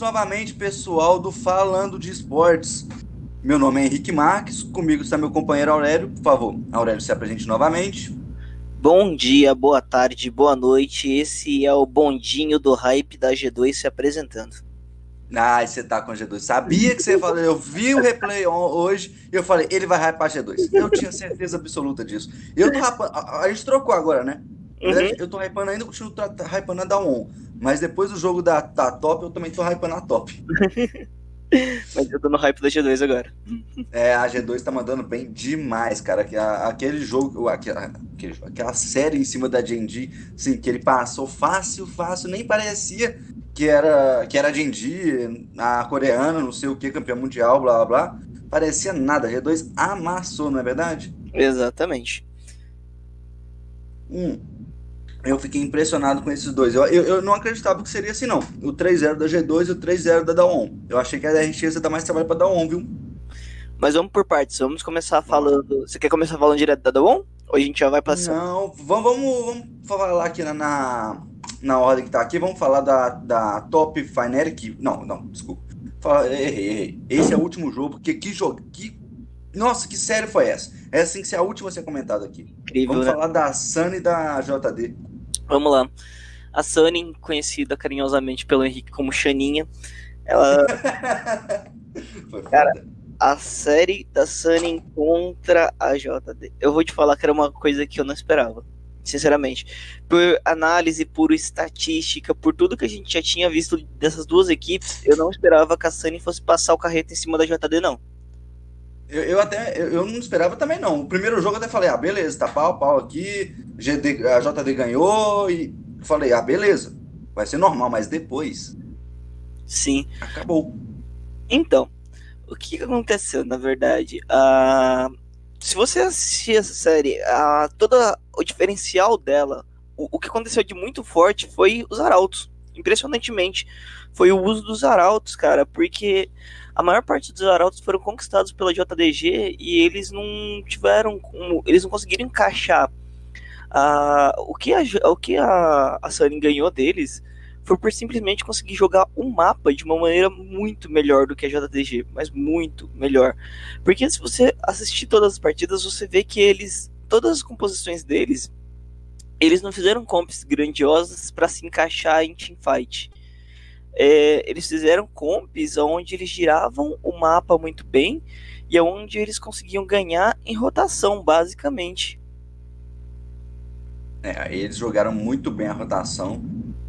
Novamente, pessoal do Falando de Esportes. Meu nome é Henrique Marques, comigo está meu companheiro Aurélio. Por favor, Aurélio, se apresente novamente. Bom dia, boa tarde, boa noite. Esse é o bondinho do hype da G2 se apresentando. Ah, você tá com a G2. Sabia que você falou. Eu vi o replay hoje e eu falei, ele vai hypar a G2. Eu tinha certeza absoluta disso. Eu tô hypando, a, a gente trocou agora, né? Uhum. Eu tô hypando ainda, continuo hypando a da On. Mas depois do jogo da, da Top, eu também tô hypando a Top. Mas eu tô no hype da G2 agora. É, a G2 tá mandando bem demais, cara. Aquele jogo, aquela, aquela série em cima da Genji, assim, que ele passou fácil, fácil, nem parecia que era que era Genji, a coreana, não sei o que, campeã mundial, blá blá blá. Parecia nada. A G2 amassou, não é verdade? Exatamente. Hum eu fiquei impressionado com esses dois. Eu, eu, eu, não acreditava que seria assim, não. O 3-0 da G2 e o 3-0 da Daon. Eu achei que a DRX ia dar mais trabalho pra Daon, viu? Mas vamos por partes. Vamos começar falando. Você quer começar falando direto da Daon? Ou a gente já vai passar? Não, vamos, vamos, vamos falar aqui na, na, na, ordem que tá aqui. Vamos falar da, da Top Fnatic. Não, não, desculpa. Fala, errei, errei. Esse é o último jogo, porque que jogo. Que, nossa, que série foi essa? Essa tem que ser a última a ser comentada aqui. Incrível, Vamos né? falar da Sun e da JD. Vamos lá. A Sunny, conhecida carinhosamente pelo Henrique como Xaninha, ela. Cara, a série da Sunny contra a JD. Eu vou te falar que era uma coisa que eu não esperava. Sinceramente. Por análise, por estatística, por tudo que a gente já tinha visto dessas duas equipes, eu não esperava que a Sunny fosse passar o carreto em cima da JD, não. Eu, eu até eu, não esperava também, não. O primeiro jogo eu até falei, ah, beleza, tá pau, pau aqui, GD, a JD ganhou, e falei, ah, beleza, vai ser normal, mas depois. Sim. Acabou. Então, o que aconteceu, na verdade? Uh, se você assistir essa série, uh, todo o diferencial dela, o, o que aconteceu de muito forte foi os arautos. Impressionantemente, foi o uso dos arautos, cara, porque a maior parte dos arautos foram conquistados pela JDG e eles não tiveram como, eles não conseguiram encaixar o que a, o que a, a Sunny ganhou deles foi por simplesmente conseguir jogar um mapa de uma maneira muito melhor do que a JDG, mas muito melhor. Porque se você assistir todas as partidas, você vê que eles, todas as composições deles, eles não fizeram comps grandiosas para se encaixar em teamfight é, eles fizeram comps onde eles giravam o mapa muito bem e onde eles conseguiam ganhar em rotação, basicamente. É, eles jogaram muito bem a rotação,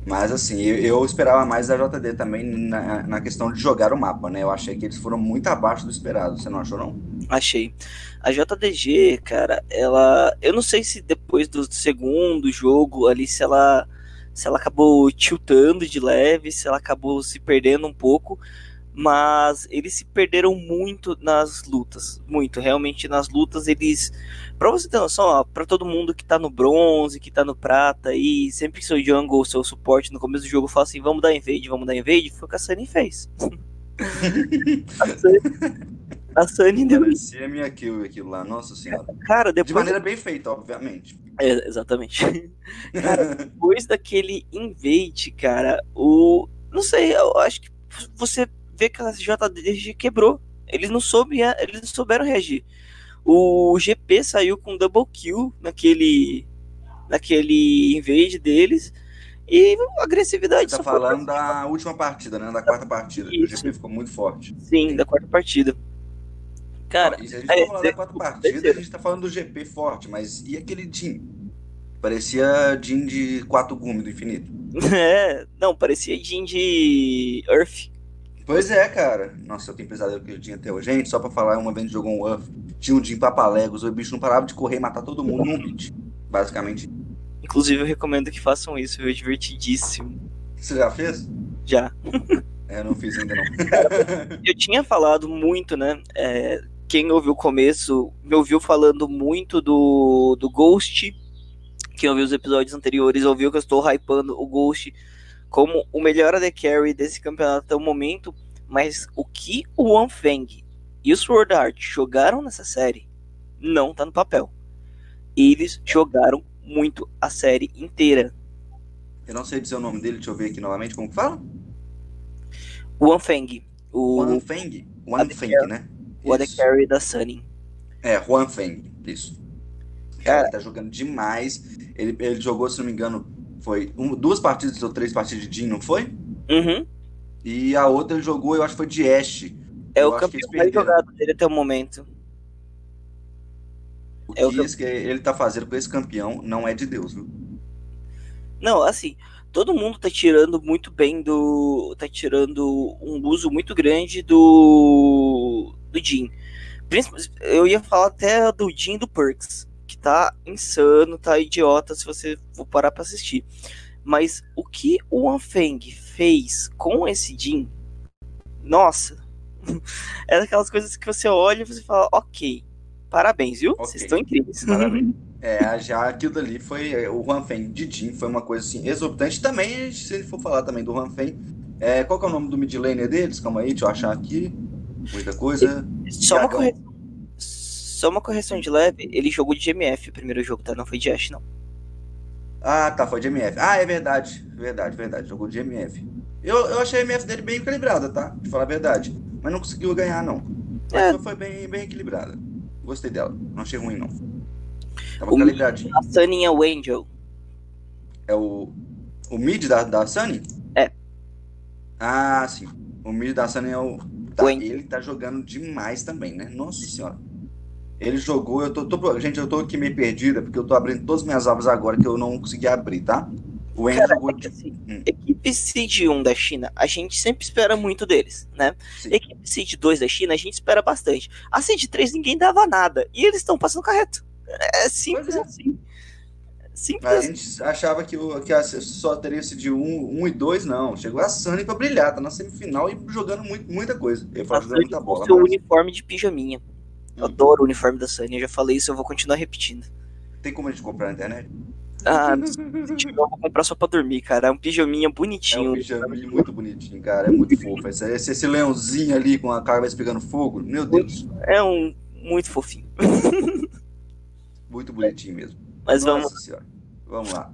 mas assim, eu, eu esperava mais da JD também na, na, questão de jogar o mapa, né? Eu achei que eles foram muito abaixo do esperado, você não achou não? Achei. A JDG, cara, ela. Eu não sei se depois do segundo jogo ali, se ela se ela acabou tiltando de leve, se ela acabou se perdendo um pouco, mas eles se perderam muito nas lutas, muito, realmente nas lutas eles, para você ter noção, para todo mundo que tá no bronze, que tá no prata e sempre que seu jungle, seu suporte no começo do jogo fala assim, vamos dar invade, vamos dar invade, foi o que a Sunny fez. a Sunny, deu. Parecia minha kill aquilo lá, nossa senhora. Cara, depois... De maneira bem feita, obviamente. É, exatamente. Cara, depois daquele invade, cara, o. Não sei, eu acho que você vê que a JDG quebrou. Eles não, soube, eles não souberam reagir. O GP saiu com double kill naquele. naquele invade deles. E agressividade. Você tá falando da última partida, né? Da quarta partida. Isso. O GP ficou muito forte. Sim, da quarta partida. Cara, não, se a gente é, falar da quarta partida, a gente tá falando do GP forte, mas e aquele Jin? Parecia Jin de 4 gumes do infinito. É, não, parecia Jin de Earth. Pois é, cara. Nossa, eu tenho pesadelo que eu tinha até hoje. Gente, só pra falar, uma vez jogou um Earth, tinha um Jin papalegos, o bicho não parava de correr e matar todo mundo num hit. Basicamente. Inclusive, eu recomendo que façam isso, é divertidíssimo. Você já fez? Já. É, eu não fiz ainda não. eu tinha falado muito, né? É, quem ouviu o começo me ouviu falando muito do, do Ghost. Quem ouviu os episódios anteriores ouviu que eu estou hypando o Ghost como o melhor AD Carry desse campeonato até o momento. Mas o que o Wanfeng e o Sword Art jogaram nessa série não tá no papel. Eles jogaram muito a série inteira. Eu não sei dizer o nome dele, deixa eu ver aqui novamente como que fala. O Anfeng. O Anfeng? O Anfeng, né? O AD Carry da Sunny. É, Juan Feng, isso. Cara, ele tá jogando demais. Ele, ele jogou, se não me engano, foi um, duas partidas ou três partidas de Jin, não foi? Uhum. E a outra ele jogou, eu acho que foi de Ashe. É eu o campeão mais jogado dele até o momento. O que, é o que ele tá fazendo com esse campeão não é de Deus, viu? Não, assim, todo mundo tá tirando muito bem do. tá tirando um uso muito grande do. Do Jin. Eu ia falar até do Jin do Perks, que tá insano, tá idiota se você for parar pra assistir. Mas o que o Anfeng fez com esse Jin, nossa, é daquelas coisas que você olha e você fala, ok, parabéns, viu? Okay. Vocês estão incríveis. Parabéns. É, já aquilo dali foi. É, o Juan Feng de Jin foi uma coisa assim exorbitante. Também, se ele for falar também do Juan Feng, é, qual que é o nome do mid laner deles? Calma aí, deixa eu achar aqui. Muita coisa. Só uma, correção, só uma correção de leve, ele jogou de GMF o primeiro jogo, tá? Não foi de Ash, não. Ah, tá, foi de MF. Ah, é verdade. Verdade, verdade. Jogou de MF. Eu, eu achei a MF dele bem equilibrada, tá? De falar a verdade. Mas não conseguiu ganhar, não. É. Foi bem, bem equilibrada. Gostei dela. Não achei ruim, não. Tava o calibradinho. A Sunny é o Angel. É o. O mid da, da Sunny? É. Ah, sim. O mid da Sunny é o. Tá, ele tá jogando demais também, né? Nossa senhora. Ele jogou, eu tô, tô, Gente, eu tô aqui meio perdida, porque eu tô abrindo todas as minhas abas agora que eu não consegui abrir, tá? O Enzo Cara, jogou. É assim, hum. Equipe Seed 1 da China, a gente sempre espera muito deles, né? Sim. Equipe Seed 2 da China, a gente espera bastante. A Seed 3 ninguém dava nada. E eles estão passando carreto. É simples é. assim. Simples. A gente achava que, o, que a, só teria sido de 1 um, e 2, não. Chegou a Sunny pra brilhar, tá na semifinal e jogando muito, muita coisa. Ele falou jogando muita bola. Seu mas... uniforme de pijaminha. Eu adoro o uniforme da Sunny, eu já falei isso, eu vou continuar repetindo. Tem como a gente comprar na internet? Ah, eu vou comprar só pra dormir, cara. É um pijaminha bonitinho. É um pijaminha muito bonitinho, cara. É muito fofo. Esse, esse, esse leãozinho ali com a cabeça pegando fogo, meu Deus. É um muito fofinho. Muito bonitinho mesmo. Mas Nossa vamos. Senhora. Vamos lá.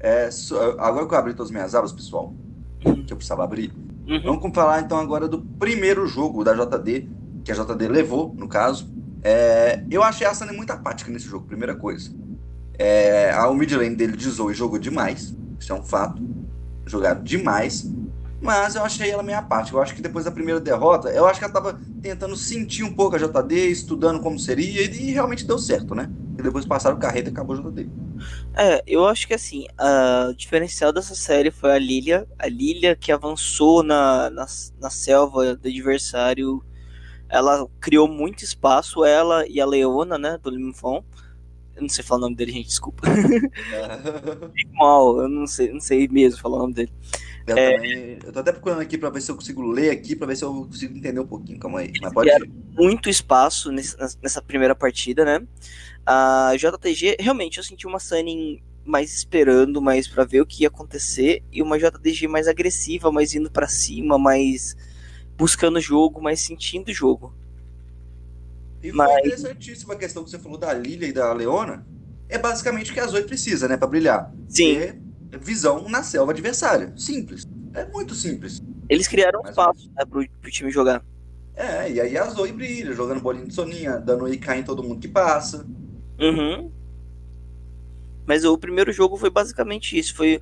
É, agora que eu abri todas as minhas abas, pessoal, uhum. que eu precisava abrir, uhum. vamos falar então agora do primeiro jogo da JD que a JD levou, no caso. É, eu achei a Sunny muito apática nesse jogo, primeira coisa. É, a mid lane dele de Zoe jogou demais, isso é um fato. Jogaram demais, mas eu achei ela meio apática. Eu acho que depois da primeira derrota, eu acho que ela tava tentando sentir um pouco a JD, estudando como seria, e, e realmente deu certo, né? E depois passaram o carreta e acabou a JD. É, eu acho que assim, o diferencial dessa série foi a Lilia. A Lilia que avançou na, na, na selva do adversário ela criou muito espaço, ela e a Leona, né, do Limfon. Eu não sei falar o nome dele, gente, desculpa. Mal, eu não sei, não sei mesmo falar o nome dele. Eu, é, também, eu tô até procurando aqui para ver se eu consigo ler aqui, para ver se eu consigo entender um pouquinho. Calma aí. Mas pode muito espaço nesse, nessa primeira partida, né? A JTG, realmente, eu senti uma Sunning mais esperando, mais para ver o que ia acontecer, e uma JTG mais agressiva, mais indo para cima, mais buscando o jogo, mas sentindo o jogo. E mas... foi interessantíssima a questão que você falou da Lilia e da Leona. É basicamente o que a Zoe precisa, né, para brilhar. Sim. É visão na selva adversária. Simples. É muito simples. Eles criaram um espaço né, pro, pro time jogar. É, e aí a Zoe brilha, jogando bolinha de soninha, dando IK em todo mundo que passa. Uhum. Mas o primeiro jogo foi basicamente isso. Foi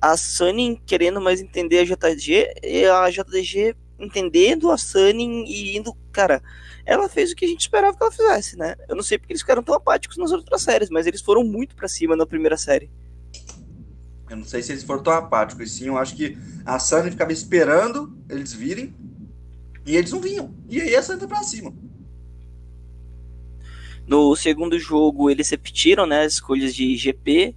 a Sunny querendo mais entender a JG e a JDG entendendo a Sunny e indo. Cara, ela fez o que a gente esperava que ela fizesse, né? Eu não sei porque eles ficaram tão apáticos nas outras séries, mas eles foram muito para cima na primeira série. Eu não sei se eles foram tão apáticos, sim. Eu acho que a Sunny ficava esperando eles virem e eles não vinham. E aí a Sunny foi pra cima. No segundo jogo, eles repetiram né, as escolhas de GP,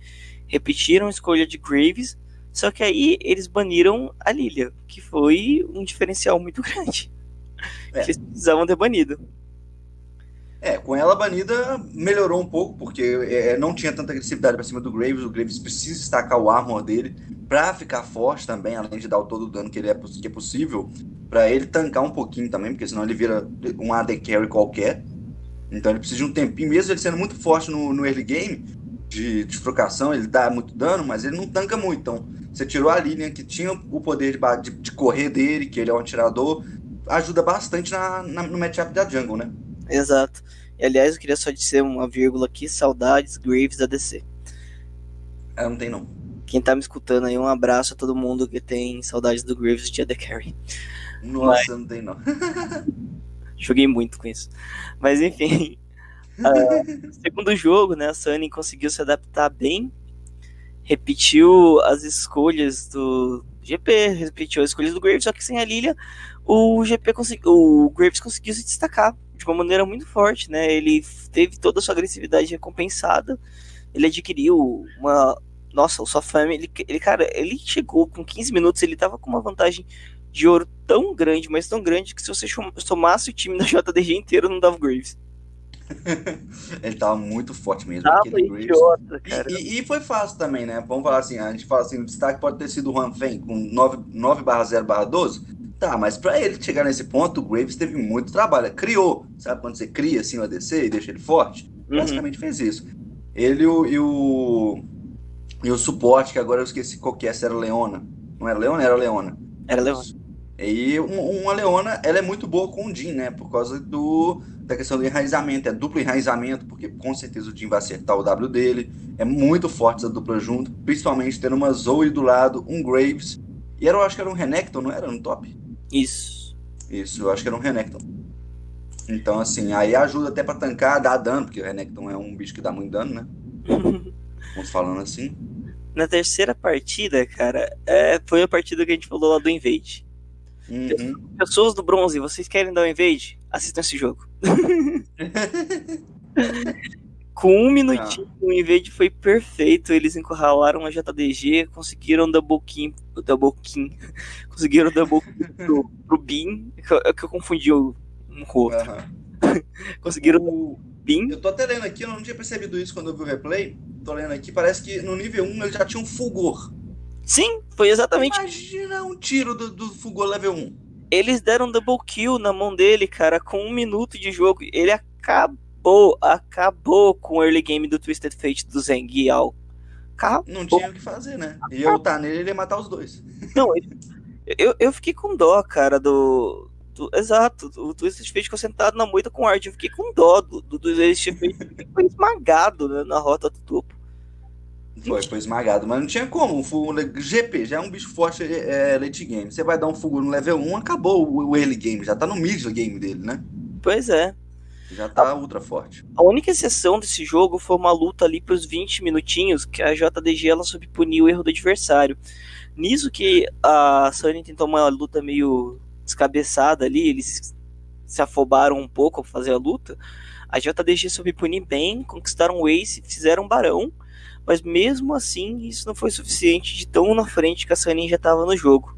repetiram a escolha de Graves só que aí eles baniram a Lilia, que foi um diferencial muito grande. É. Que eles precisavam ter banido. É, com ela banida melhorou um pouco, porque é, não tinha tanta agressividade pra cima do Graves. O Graves precisa destacar o armor dele pra ficar forte também, além de dar todo o dano que, ele é, que é possível, pra ele tancar um pouquinho também, porque senão ele vira um AD Carry qualquer. Então ele precisa de um tempinho, mesmo ele sendo muito forte no, no early game, de, trocação, ele dá muito dano, mas ele não tanca muito. Então você tirou a Lilian, que tinha o poder de, de, de correr dele, que ele é um atirador, ajuda bastante na, na, no matchup da jungle, né? Exato. E, aliás, eu queria só dizer uma vírgula aqui, saudades Graves da DC. É, não tem não. Quem tá me escutando aí, um abraço a todo mundo que tem saudades do Graves de The Carry. Nossa, Mas... não tem não. Joguei muito com isso. Mas enfim. Uh, segundo jogo, né, a Sunny conseguiu se adaptar bem. Repetiu as escolhas do GP, repetiu as escolhas do Graves, só que sem a Lilia, o GP conseguiu. O Graves conseguiu se destacar de uma maneira muito forte, né? Ele teve toda a sua agressividade recompensada. Ele adquiriu uma. Nossa, o Sofame, ele, ele, cara, ele chegou com 15 minutos, ele tava com uma vantagem de ouro tão grande, mas tão grande, que se você somasse o time da JDG inteiro, não dava o Graves. ele tava muito forte mesmo. Tava idiota, cara. E, e, foi fácil também, né? Vamos falar assim, a gente fala assim, o destaque pode ter sido o Juan Fen com 9, 9 barra 0 barra 12. Tá, mas para ele chegar nesse ponto, o Graves teve muito trabalho. Criou, sabe quando você cria assim o ADC e deixa ele forte? Uhum. Basicamente fez isso. Ele o, e o. E o suporte, que agora eu esqueci qual que é, se era Leona. Não era Leona? Era Leona. Era Leona. E uma Leona, ela é muito boa com o Jin, né? Por causa do, da questão do enraizamento, é duplo enraizamento, porque com certeza o Jin vai acertar o W dele. É muito forte essa dupla junto, principalmente tendo uma Zoe do lado, um Graves. E era, eu acho que era um Renekton, não era? No top? Isso. Isso, eu acho que era um Renekton. Então, assim, aí ajuda até pra tancar, dar dano, porque o Renekton é um bicho que dá muito dano, né? Vamos falando assim. Na terceira partida, cara, é, foi a partida que a gente falou lá do Invade. Uhum. Pessoas do bronze, vocês querem dar o invade? Assistam esse jogo. Com um minutinho, ah. o invade foi perfeito. Eles encurralaram a JDG, conseguiram double kill, double kill, conseguiram double kill pro, pro Bin, que eu, que eu confundi um com o outro. Uhum. conseguiram o Eu tô até lendo aqui, eu não tinha percebido isso quando eu vi o replay. Tô lendo aqui, parece que no nível 1 ele já tinha um fulgor. Sim, foi exatamente. Imagina um tiro do, do Fugor level 1. Eles deram double kill na mão dele, cara, com um minuto de jogo. Ele acabou, acabou com o early game do Twisted Fate do Zeng Yao. Acabou. Não tinha o que fazer, né? E eu tá nele, ele ia matar os dois. Não, eu, eu fiquei com dó, cara, do. Do exato, o Twisted Fate ficou sentado na moita com o Art. Eu fiquei com dó do, do Twisted Fate. foi esmagado né, na rota do topo. Foi, foi esmagado, mas não tinha como. Um fogo GP já é um bicho forte é, late game. Você vai dar um fogo no level 1, acabou o, o early game, já tá no mid game dele, né? Pois é. Já tá a, ultra forte. A única exceção desse jogo foi uma luta ali pros 20 minutinhos que a JDG ela soube punir o erro do adversário. Nisso que a Sony tentou uma luta meio descabeçada ali, eles se afobaram um pouco ao fazer a luta. A JDG soube punir bem, conquistaram o Ace, fizeram um barão mas mesmo assim isso não foi suficiente de tão na frente que a Sunny já estava no jogo.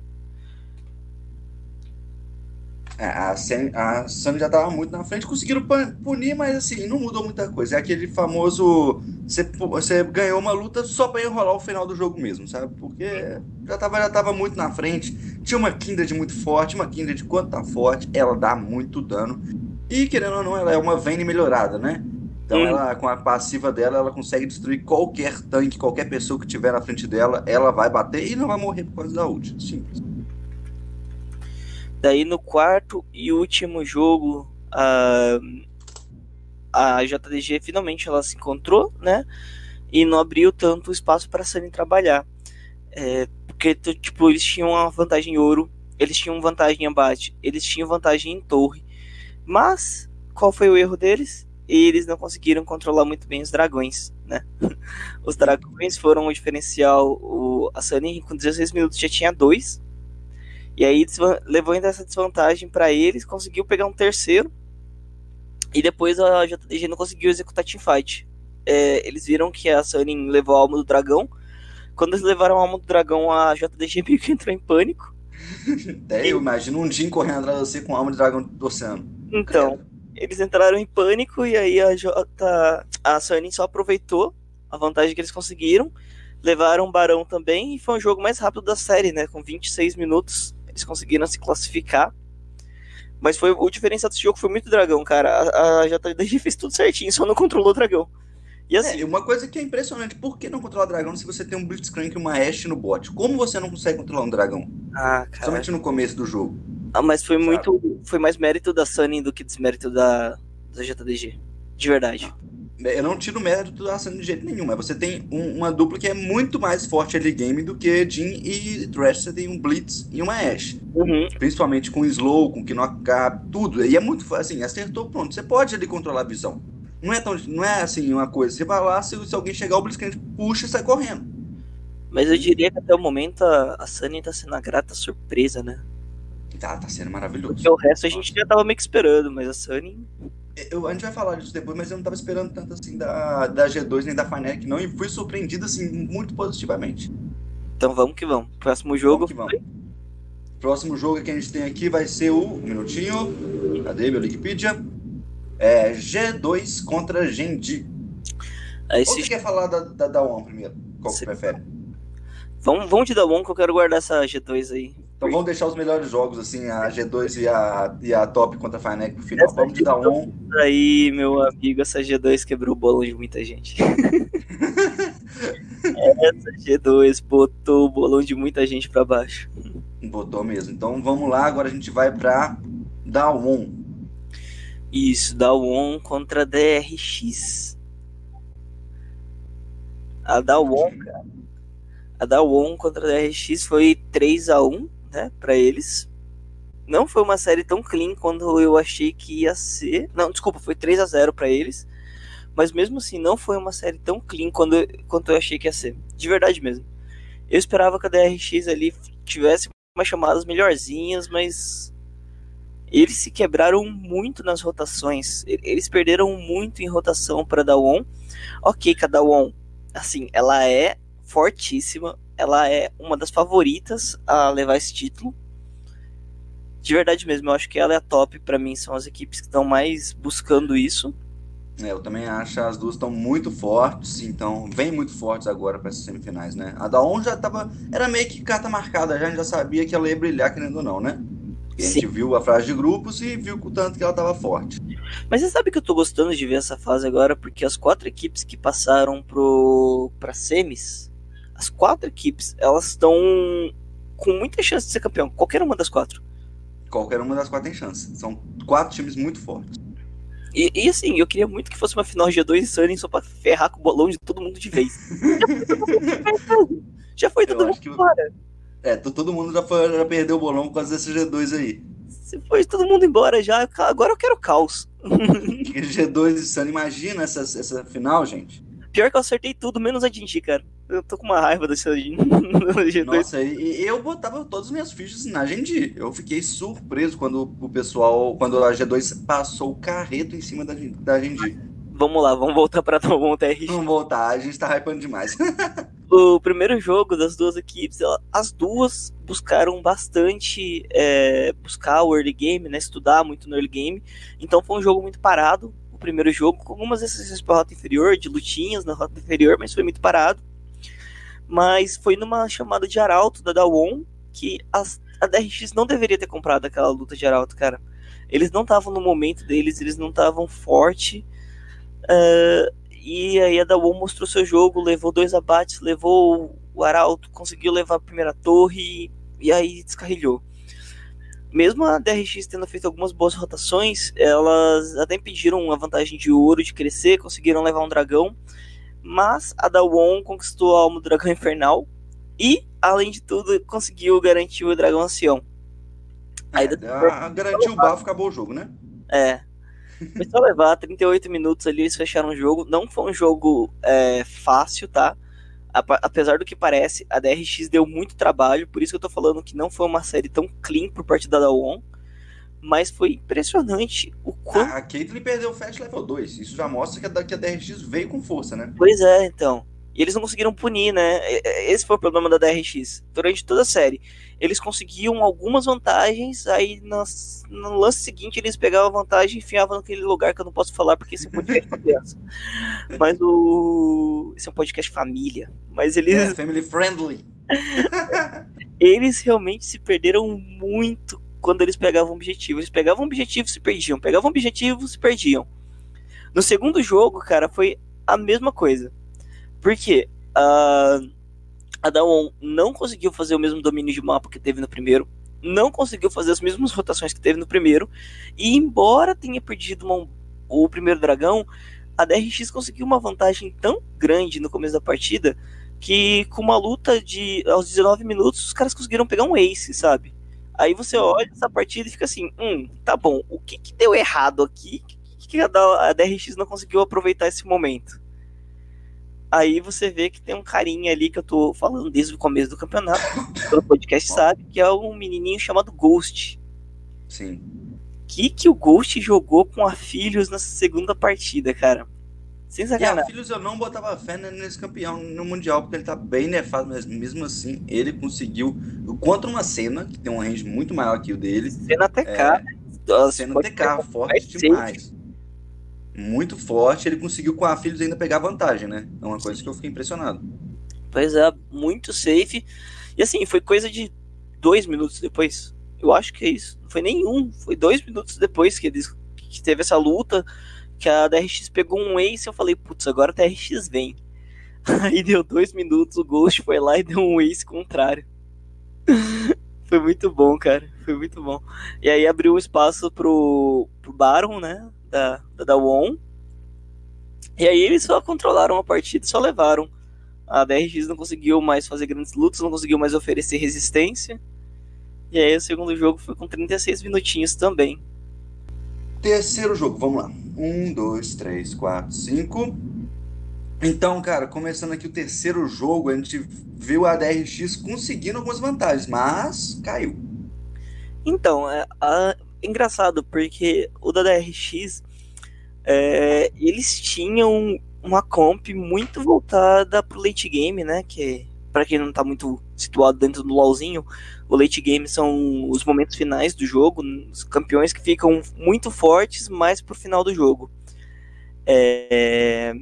É, a, a Sunny já estava muito na frente, conseguiram punir, mas assim, não mudou muita coisa. É aquele famoso. Você, você ganhou uma luta só para enrolar o final do jogo mesmo, sabe? Porque já estava já tava muito na frente. Tinha uma Kindred muito forte, uma Kindred quanto tá forte, ela dá muito dano. E querendo ou não, ela é uma Vayne melhorada, né? Então, hum. ela, com a passiva dela, ela consegue destruir qualquer tanque, qualquer pessoa que tiver na frente dela, ela vai bater e não vai morrer por causa da ult. Simples. Daí no quarto e último jogo, a, a JDG finalmente ela se encontrou, né? E não abriu tanto espaço para Sunny trabalhar. É, porque, tipo, eles tinham uma vantagem em ouro, eles tinham vantagem em abate, eles tinham vantagem em torre. Mas, qual foi o erro deles? eles não conseguiram controlar muito bem os dragões, né? Os dragões foram o diferencial. O, a Sunny com 16 minutos já tinha dois. E aí levou ainda essa desvantagem para eles, conseguiu pegar um terceiro. E depois a JDG não conseguiu executar teamfight. É, eles viram que a Sunny levou a alma do dragão. Quando eles levaram a alma do dragão, a JDG meio que entrou em pânico. É, eu imagino um Jin correndo atrás de você com a alma do dragão do oceano. Então, eles entraram em pânico e aí a J. A só aproveitou a vantagem que eles conseguiram. Levaram o Barão também e foi um jogo mais rápido da série, né? Com 26 minutos eles conseguiram se classificar. Mas foi o diferencial desse jogo foi muito dragão, cara. A, a JDG fez tudo certinho, só não controlou o dragão. E assim, é, uma coisa que é impressionante, por que não controlar dragão se você tem um Blitzcrank e uma Ashe no bot? Como você não consegue controlar um dragão? Ah, cara. Somente no começo do jogo. Ah, mas foi sabe? muito. Foi mais mérito da Sunny do que desmérito da, da JDG. De verdade. Eu não tiro mérito da Sunny de jeito nenhum, mas você tem um, uma dupla que é muito mais forte ali game do que Jin e Thresh. Você tem um Blitz e uma Ashe. Uhum. Principalmente com Slow, com Knock tudo. E é muito assim, acertou, pronto. Você pode ali controlar a visão. Não é, tão, não é assim uma coisa. Você vai lá, se, se alguém chegar, o Blitzcrank puxa e sai correndo. Mas eu diria que até o momento a, a Sunny tá sendo a grata surpresa, né? Tá, tá sendo maravilhoso. Porque o resto a gente já tava meio que esperando, mas a Sunny. Eu, a gente vai falar disso depois, mas eu não tava esperando tanto assim da, da G2 nem da Fnatic, não, e fui surpreendido assim muito positivamente. Então vamos que vamos. Próximo jogo. Vamos que vamos. Próximo jogo que a gente tem aqui vai ser o. Um minutinho. Cadê meu Wikipedia? É, G2 contra Gendi. Esse... Ou você quer falar da, da, da primeiro? Qual você prefere? Vamos, vamos de da One que eu quero guardar essa G2 aí. Então vamos deixar os melhores jogos, assim, a G2 e a, e a Top contra a Fnatic pro final. Essa vamos de da One. Aí, meu amigo, essa G2 quebrou o bolão de muita gente. essa G2 botou o bolão de muita gente pra baixo. Botou mesmo. Então vamos lá, agora a gente vai pra Dawn. Isso, Dawon contra DRX. A Dawon, cara. A Dawon contra a DRX foi 3 a 1 né, para eles. Não foi uma série tão clean quando eu achei que ia ser. Não, desculpa, foi 3 a 0 para eles. Mas mesmo assim, não foi uma série tão clean quando, quanto eu achei que ia ser. De verdade mesmo. Eu esperava que a DRX ali tivesse umas chamadas melhorzinhas, mas eles se quebraram muito nas rotações. Eles perderam muito em rotação para Dawon. Ok, que a Dawon, assim, ela é fortíssima. Ela é uma das favoritas a levar esse título. De verdade mesmo, eu acho que ela é a top. Para mim, são as equipes que estão mais buscando isso. É, eu também acho as duas estão muito fortes, então vem muito fortes agora para essas semifinais, né? A Daon já tava. Era meio que carta marcada, já, a gente já sabia que ela ia brilhar, querendo ou não, né? A gente viu a fase de grupos e viu o tanto que ela estava forte. Mas você sabe que eu tô gostando de ver essa fase agora, porque as quatro equipes que passaram pro para semis, as quatro equipes, elas estão com muita chance de ser campeão, qualquer uma das quatro. Qualquer uma das quatro tem chance. São quatro times muito fortes. E, e assim, eu queria muito que fosse uma final G2 e Sunny só pra ferrar com o bolão de todo mundo de vez. Já foi todo mundo embora. É, todo mundo já, foi, já perdeu o bolão por causa desse G2 aí. Se foi todo mundo embora já, agora eu quero caos. G2 e Sun, imagina essa, essa final, gente. Pior que eu acertei tudo, menos a Jinji, cara. Eu tô com uma raiva desse G2. Nossa, e eu botava todas as minhas fichas na Jinji. Eu fiquei surpreso quando o pessoal, quando a G2 passou o carreto em cima da, da Jinji. Vamos lá, vamos voltar pra Tomon TR. Vamos voltar, a gente tá hypando demais. o primeiro jogo das duas equipes, as duas buscaram bastante é, buscar o early game, né, estudar muito no early game. Então foi um jogo muito parado. Primeiro jogo, com algumas exceções para rota inferior, de lutinhas na rota inferior, mas foi muito parado. Mas foi numa chamada de arauto da Dawon que as, a DRX não deveria ter comprado aquela luta de arauto, cara. Eles não estavam no momento deles, eles não estavam forte. Uh, e aí a Dawon mostrou seu jogo, levou dois abates, levou o Arauto, conseguiu levar a primeira torre e aí descarrilhou. Mesmo a DRX tendo feito algumas boas rotações, elas até impediram a vantagem de ouro de crescer, conseguiram levar um dragão, mas a Dawon conquistou a alma do dragão infernal e, além de tudo, conseguiu garantir o dragão ancião. Aí, é, garantiu o bafo, acabou o jogo, né? É. Foi só levar 38 minutos ali, eles fecharam o jogo. Não foi um jogo é, fácil, tá? Apesar do que parece, a DRX deu muito trabalho, por isso que eu tô falando que não foi uma série tão clean por parte da Dawon. Mas foi impressionante o quanto. A Caitlyn perdeu o Fast Level 2. Isso já mostra que a, que a DRX veio com força, né? Pois é, então. E eles não conseguiram punir, né? Esse foi o problema da DRX. Durante toda a série, eles conseguiam algumas vantagens, aí no lance seguinte eles pegavam a vantagem e enfiavam naquele lugar que eu não posso falar porque esse é um podcast criança. Mas o. Esse é um podcast família. Mas eles. É, family friendly. eles realmente se perderam muito quando eles pegavam objetivo. Eles pegavam objetivo e se perdiam. Pegavam objetivo e se perdiam. No segundo jogo, cara, foi a mesma coisa. Porque uh, a Dawn não conseguiu fazer o mesmo domínio de mapa que teve no primeiro, não conseguiu fazer as mesmas rotações que teve no primeiro, e embora tenha perdido uma, o primeiro dragão, a DRX conseguiu uma vantagem tão grande no começo da partida que com uma luta de aos 19 minutos os caras conseguiram pegar um ace, sabe? Aí você olha essa partida e fica assim, hum, tá bom, o que, que deu errado aqui? O que, que a, a DRX não conseguiu aproveitar esse momento? Aí você vê que tem um carinha ali que eu tô falando desde o começo do campeonato, pelo podcast sabe, que é um menininho chamado Ghost. Sim. Que que o Ghost jogou com a Filhos nessa segunda partida, cara? Sem sacanagem. A Filhos eu não botava fé nesse campeão no Mundial, porque ele tá bem nefado, mas mesmo assim ele conseguiu, contra uma cena, que tem um range muito maior que o dele. Cena TK. É, cena TK, forte demais. Muito forte, ele conseguiu com a Filhos ainda pegar vantagem, né? É uma coisa que eu fiquei impressionado. Pois é, muito safe. E assim, foi coisa de dois minutos depois. Eu acho que é isso. Não foi nenhum. Foi dois minutos depois que, eles, que teve essa luta que a DRX pegou um ace, eu falei, putz, agora a DRX vem. Aí deu dois minutos, o Ghost foi lá e deu um ace contrário. foi muito bom, cara. Foi muito bom. E aí abriu espaço pro, pro Baron, né? Da, da, WON. E aí eles só controlaram a partida, só levaram. A DRX não conseguiu mais fazer grandes lutas, não conseguiu mais oferecer resistência. E aí o segundo jogo foi com 36 minutinhos também. Terceiro jogo, vamos lá. Um, dois, três, quatro, cinco. Então, cara, começando aqui o terceiro jogo, a gente viu a DRX conseguindo algumas vantagens, mas caiu. Então, é, a, engraçado, porque o da DRX, é, eles tinham uma comp muito voltada pro late game, né? Que para quem não tá muito situado dentro do LoLzinho, o late game são os momentos finais do jogo, os campeões que ficam muito fortes mais pro final do jogo. É...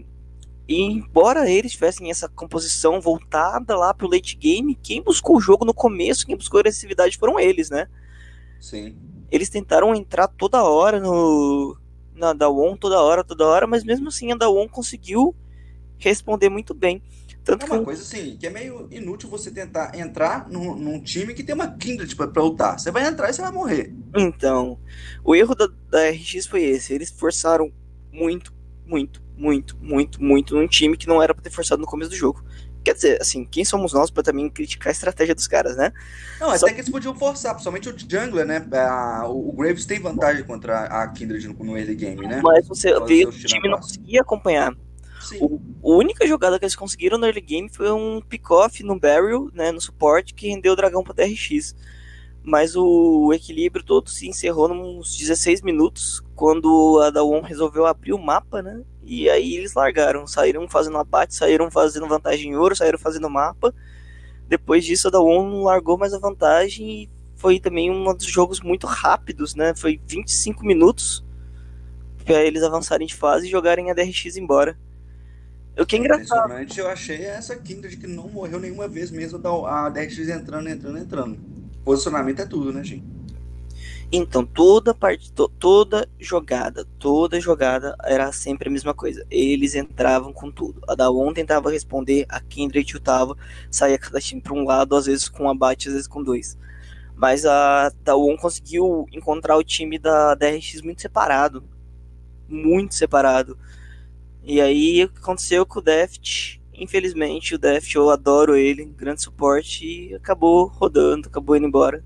E embora eles tivessem essa composição voltada lá pro late game, quem buscou o jogo no começo, quem buscou agressividade foram eles, né? Sim. Eles tentaram entrar toda hora no na Dawon, toda hora, toda hora, mas mesmo assim a Dawon conseguiu responder muito bem. Tanto é uma que... coisa assim, que é meio inútil você tentar entrar num, num time que tem uma Kindred pra, pra lutar. Você vai entrar e você vai morrer. Então, o erro da, da RX foi esse. Eles forçaram muito, muito, muito, muito, muito num time que não era pra ter forçado no começo do jogo. Quer dizer, assim, quem somos nós para também criticar a estratégia dos caras, né? Não, Só... até que eles podiam forçar, principalmente o Jungler, né? A, o Graves tem vantagem contra a Kindred no, early game, né? Mas você vê o time não conseguia acompanhar. O, a única jogada que eles conseguiram no early game foi um pick-off no barrel, né, no suporte, que rendeu o dragão para DRX. Mas o, equilíbrio todo se encerrou nos 16 minutos, quando a Dawon resolveu abrir o mapa, né? E aí eles largaram, saíram fazendo abate, saíram fazendo vantagem em ouro, saíram fazendo mapa. Depois disso a Dawon largou mais a vantagem e foi também um dos jogos muito rápidos, né? Foi 25 minutos para eles avançarem de fase e jogarem a DRX embora. O que é engraçado. Impressionante, eu achei essa Kindred que não morreu nenhuma vez mesmo, a DRX entrando, entrando, entrando. Posicionamento é tudo, né, gente? Então, toda parte, to, toda jogada, toda jogada era sempre a mesma coisa. Eles entravam com tudo. A Dawn tentava responder, a Kindred chutava, saía cada time para um lado, às vezes com um abate, às vezes com dois. Mas a Dawn conseguiu encontrar o time da DRX muito separado. Muito separado. E aí o que aconteceu com o Deft? Infelizmente, o Deft, eu adoro ele, grande suporte, e acabou rodando, acabou indo embora.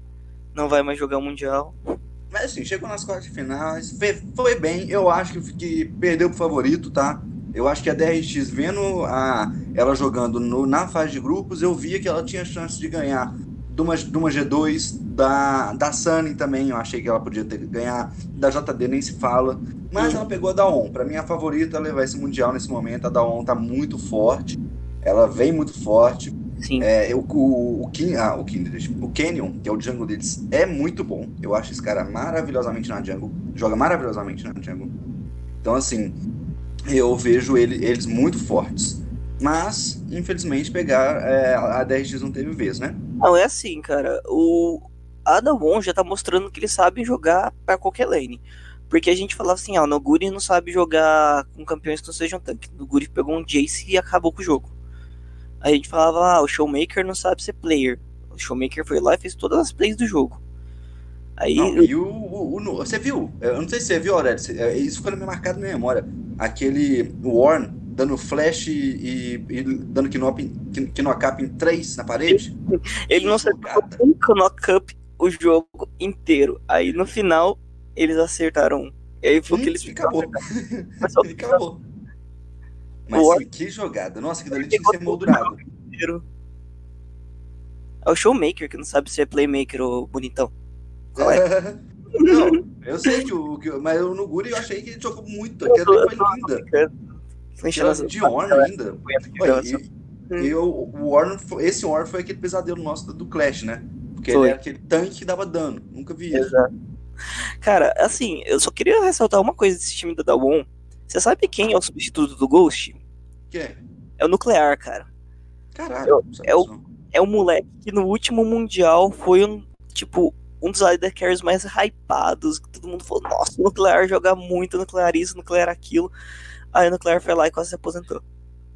Não vai mais jogar o Mundial. Mas assim, chegou nas quartas de finais, foi bem, eu acho que perdeu pro favorito, tá? Eu acho que a DRX, vendo a, ela jogando no, na fase de grupos, eu via que ela tinha chance de ganhar de uma, de uma G2, da, da Sunny também, eu achei que ela podia ter ganhar, da JD nem se fala, mas ela pegou a Daon. Para mim, a favorita a levar esse Mundial nesse momento, a Daon tá muito forte, ela vem muito forte. Sim. É, o, o, o, King, ah, o, Kindred, o Canyon, que é o jungle deles, é muito bom. Eu acho esse cara maravilhosamente na jungle. Joga maravilhosamente na jungle. Então, assim, eu vejo ele, eles muito fortes. Mas, infelizmente, pegar é, a DRX não teve vez, né? Não, é assim, cara. O Adamon já tá mostrando que ele sabe jogar para qualquer lane. Porque a gente falava assim, ah, o Noguri não sabe jogar com campeões que não sejam tanque. O Noguri pegou um Jace e acabou com o jogo. Aí a gente falava, ah, o Showmaker não sabe ser player. O Showmaker foi lá e fez todas as plays do jogo. Aí. Não, e o, o, o, Você viu? Eu não sei se você viu, Aurélio. É, isso ficou marcado na minha memória. Aquele Warren dando flash e, e dando knock-up em 3 na parede. Ele não acertou um knock-up o jogo inteiro. Aí no final eles acertaram E aí foi que eles acabou. Mas, acabou. Mas sim, que jogada. Nossa, que dali tinha que ser moldurado. É o Showmaker que não sabe se é playmaker ou bonitão. Qual é? não, eu sei que o. Que, mas o Nuguri eu achei que ele jogou muito. Aquela foi linda. Aquela de Orn ainda. E, e o, o Warren, esse Warren foi aquele pesadelo nosso do Clash, né? Porque foi. ele era aquele tanque que dava dano. Nunca vi isso. Exato. Cara, assim, eu só queria ressaltar uma coisa desse time da Dawon. Você sabe quem é o substituto do Ghost? Quem? É o Nuclear, cara. Caralho. É, é o, é o moleque que no último Mundial foi um, tipo, um dos Lider Carries mais hypados. Todo mundo falou, nossa, o Nuclear joga muito, Nuclear isso, Nuclear aquilo. Aí o Nuclear foi lá e quase se aposentou.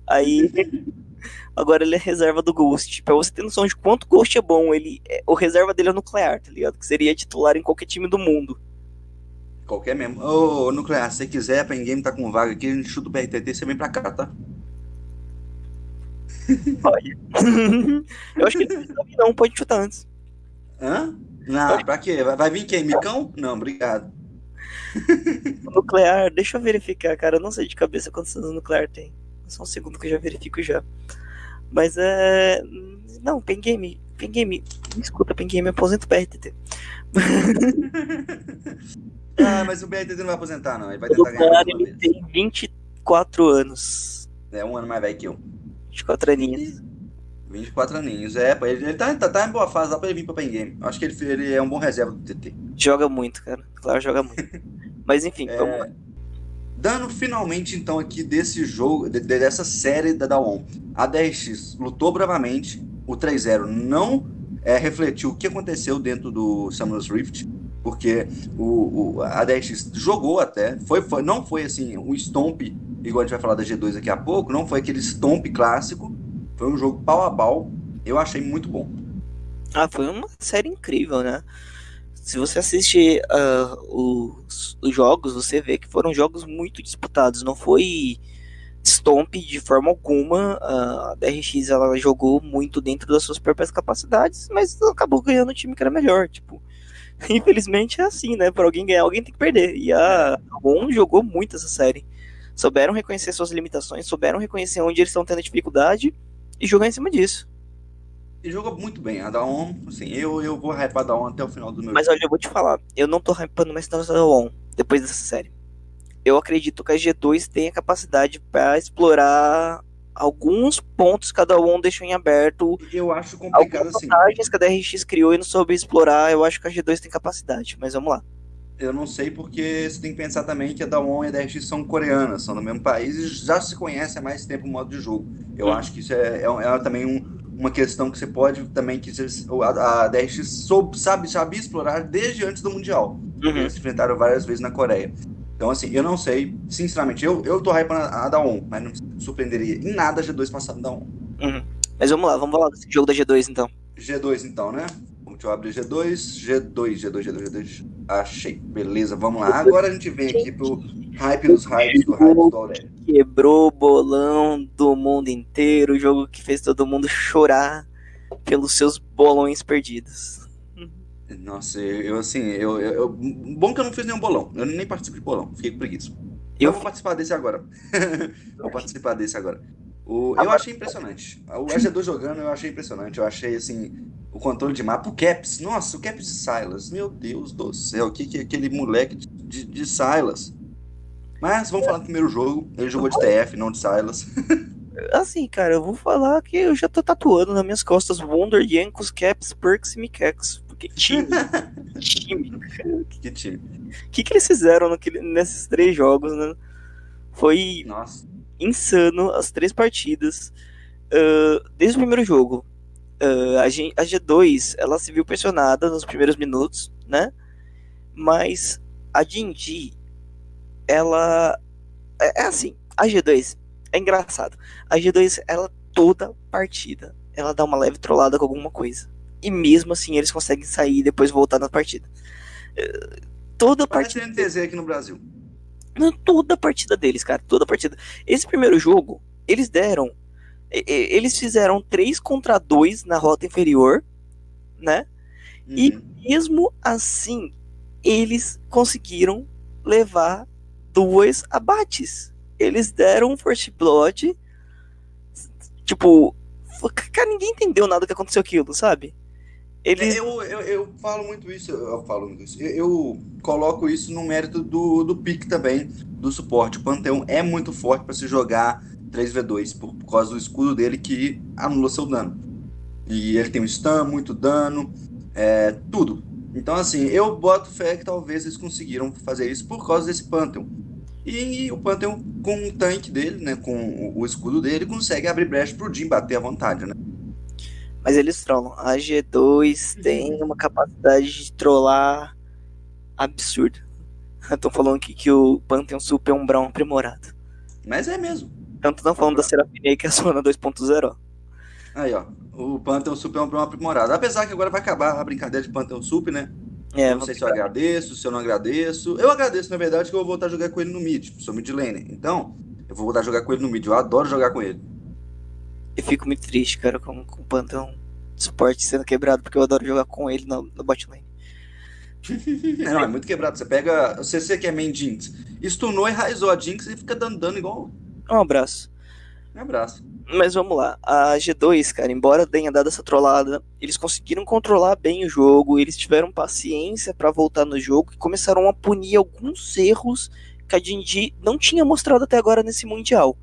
Aí. Agora ele é reserva do Ghost. Pra você ter noção de quanto Ghost é bom, ele é, o reserva dele é o nuclear, tá ligado? Que seria titular em qualquer time do mundo. Qualquer mesmo. Ô, Nuclear, se você quiser, pra game tá com vaga aqui, a gente chuta o BRTT, você vem pra cá, tá? Pode. Eu acho que não pode chutar antes. Hã? Não, pra quê? Vai, vai vir quem? Micão? Não, obrigado. nuclear, deixa eu verificar, cara. Eu não sei de cabeça quantos anos o nuclear tem. Só um segundo que eu já verifico já. Mas é. Não, Pen Game. Pen Game. Me escuta, Pen Game, aposenta o BRTT. ah, mas o BRTT não vai aposentar, não. Ele vai tentar ganhar. Cara, ele tem 24 anos. É um ano mais velho que eu. 24 aninhos. 24 aninhos, é, ele, ele tá, tá, tá, em boa fase, dá pra ele vir pra Pen Game. Acho que ele, ele é um bom reserva do TT. Joga muito, cara. Claro, joga muito. Mas enfim, é... vamos lá. Dando finalmente, então, aqui desse jogo, de, dessa série da Dawn. A DRX lutou bravamente, o 3-0 não é, refletiu o que aconteceu dentro do Summer's Rift, porque o, o, a DRX jogou até, foi, foi, não foi assim, um stomp, igual a gente vai falar da G2 daqui a pouco, não foi aquele stomp clássico, foi um jogo pau a pau, eu achei muito bom. Ah, foi uma série incrível, né? se você assiste uh, os, os, jogos, você vê que foram jogos muito disputados. Não foi stomp de forma alguma. Uh, a DRX ela jogou muito dentro das suas próprias capacidades, mas acabou ganhando o time que era melhor. Tipo, infelizmente é assim, né? Para alguém ganhar, alguém tem que perder. E a ON jogou muito essa série. Souberam reconhecer suas limitações, souberam reconhecer onde eles estão tendo dificuldade e jogar em cima disso. Ele jogou muito bem. A Daon, assim, eu, eu vou hypar a Daon até o final do meu Mas olha, eu vou te falar, eu não tô hypando mais a Daon depois dessa série. Eu acredito que a G2 tem a capacidade para explorar alguns pontos cada um deixou em aberto. Eu acho complicado assim. vantagens que a DRX criou e não soube explorar, eu acho que a G2 tem capacidade, mas vamos lá. Eu não sei porque você tem que pensar também que a Daon e a DRX são coreanas, são do mesmo país e já se conhecem há mais tempo o modo de jogo. Eu hum. acho que isso é, é, é também um, uma questão que você pode também que a, a DRX soube, sabe, sabia explorar desde antes do Mundial. Uhum. Eles se enfrentaram várias vezes na Coreia. Então, assim, eu não sei, sinceramente, eu, eu tô hypando a, da ON, mas não me surpreenderia em nada a G2 passando da ON. Uhum. Mas vamos lá, vamos falar desse jogo da G2 então. G2 então, né? Deixa eu abrir G2, G2, G2, G2, G2. Achei, beleza, vamos lá. Agora a gente vem aqui pro hype dos hypes do hype do Aurélio. Quebrou o bolão do mundo inteiro, o jogo que fez todo mundo chorar pelos seus bolões perdidos. Nossa, eu assim, eu, eu, bom que eu não fiz nenhum bolão. Eu nem participo de bolão, fiquei com preguiça. Eu, eu vou participar desse agora. vou participar desse agora. O, eu achei impressionante. O AG2 jogando eu achei impressionante. Eu achei assim, o controle de mapa. O Caps, nossa, o Caps de Silas. Meu Deus do céu, o que, que é aquele moleque de, de, de Silas? Mas vamos falar do primeiro jogo. Ele jogou de TF, não de Silas. assim, cara, eu vou falar que eu já tô tatuando nas minhas costas Wonder, Yankos, Caps, Perks e Mikex. Porque time. time, cara. Que time. O que, que eles fizeram naquele, nesses três jogos, né? Foi Nossa. insano as três partidas. Uh, desde o primeiro jogo. Uh, a, G, a G2 ela se viu pressionada nos primeiros minutos, né? Mas a Jinji ela é, é assim, a G2 é engraçado. A G2 ela toda partida, ela dá uma leve trollada com alguma coisa. E mesmo assim eles conseguem sair e depois voltar na partida. É, toda Parece partida NTZ aqui no Brasil. Não, toda partida deles, cara, toda partida. Esse primeiro jogo, eles deram e- e- eles fizeram 3 contra 2 na rota inferior, né? E Uhum. mesmo assim, eles conseguiram levar duas abates. Eles deram um First Blood. Tipo, cara, ninguém entendeu nada que aconteceu aquilo, sabe? É, Eu, eu, eu falo muito isso, eu falo muito isso. Eu, eu coloco isso no mérito do, do pick também, do suporte. O Panteão é muito forte para se jogar 3v2, por, por causa do escudo dele que anula seu dano. E ele tem um stun, muito dano, é, tudo. Então, assim, eu boto fé que talvez eles conseguiram fazer isso por causa desse Pantheon. E o Pantheon, com o tanque dele, né, com o escudo dele, consegue abrir brecha pro Jim bater à vontade, né? Mas eles trollam. A G2 tem uma capacidade de trollar absurda. Estão falando aqui que o Pantheon Super é um Brown aprimorado. Mas é mesmo. Tanto estão falando da Serafine aí que é a Sona 2.0. ó. Aí, ó. O Pantheon Super é um programa aprimorado. Apesar que agora vai acabar a brincadeira de Pantheon Super, né? É, Eu não sei se eu agradeço, se eu não agradeço. Eu agradeço, na verdade, que eu vou voltar a jogar com ele no mid. Sou mid laner. Então, eu vou voltar a jogar com ele no mid. Eu adoro jogar com ele. Eu fico muito triste, cara, com, com o Pantheon suporte sendo quebrado, porque eu adoro jogar com ele no, no bot lane. Não, é muito quebrado. Você pega. Você, você que é main Jinx, stunou e raizou a Jinx e fica dando dano igual. Um abraço. Um abraço. Mas vamos lá, a G2, cara, embora tenha dado essa trollada, eles conseguiram controlar bem o jogo, eles tiveram paciência pra voltar no jogo e começaram a punir alguns erros que a D&D não tinha mostrado até agora nesse Mundial.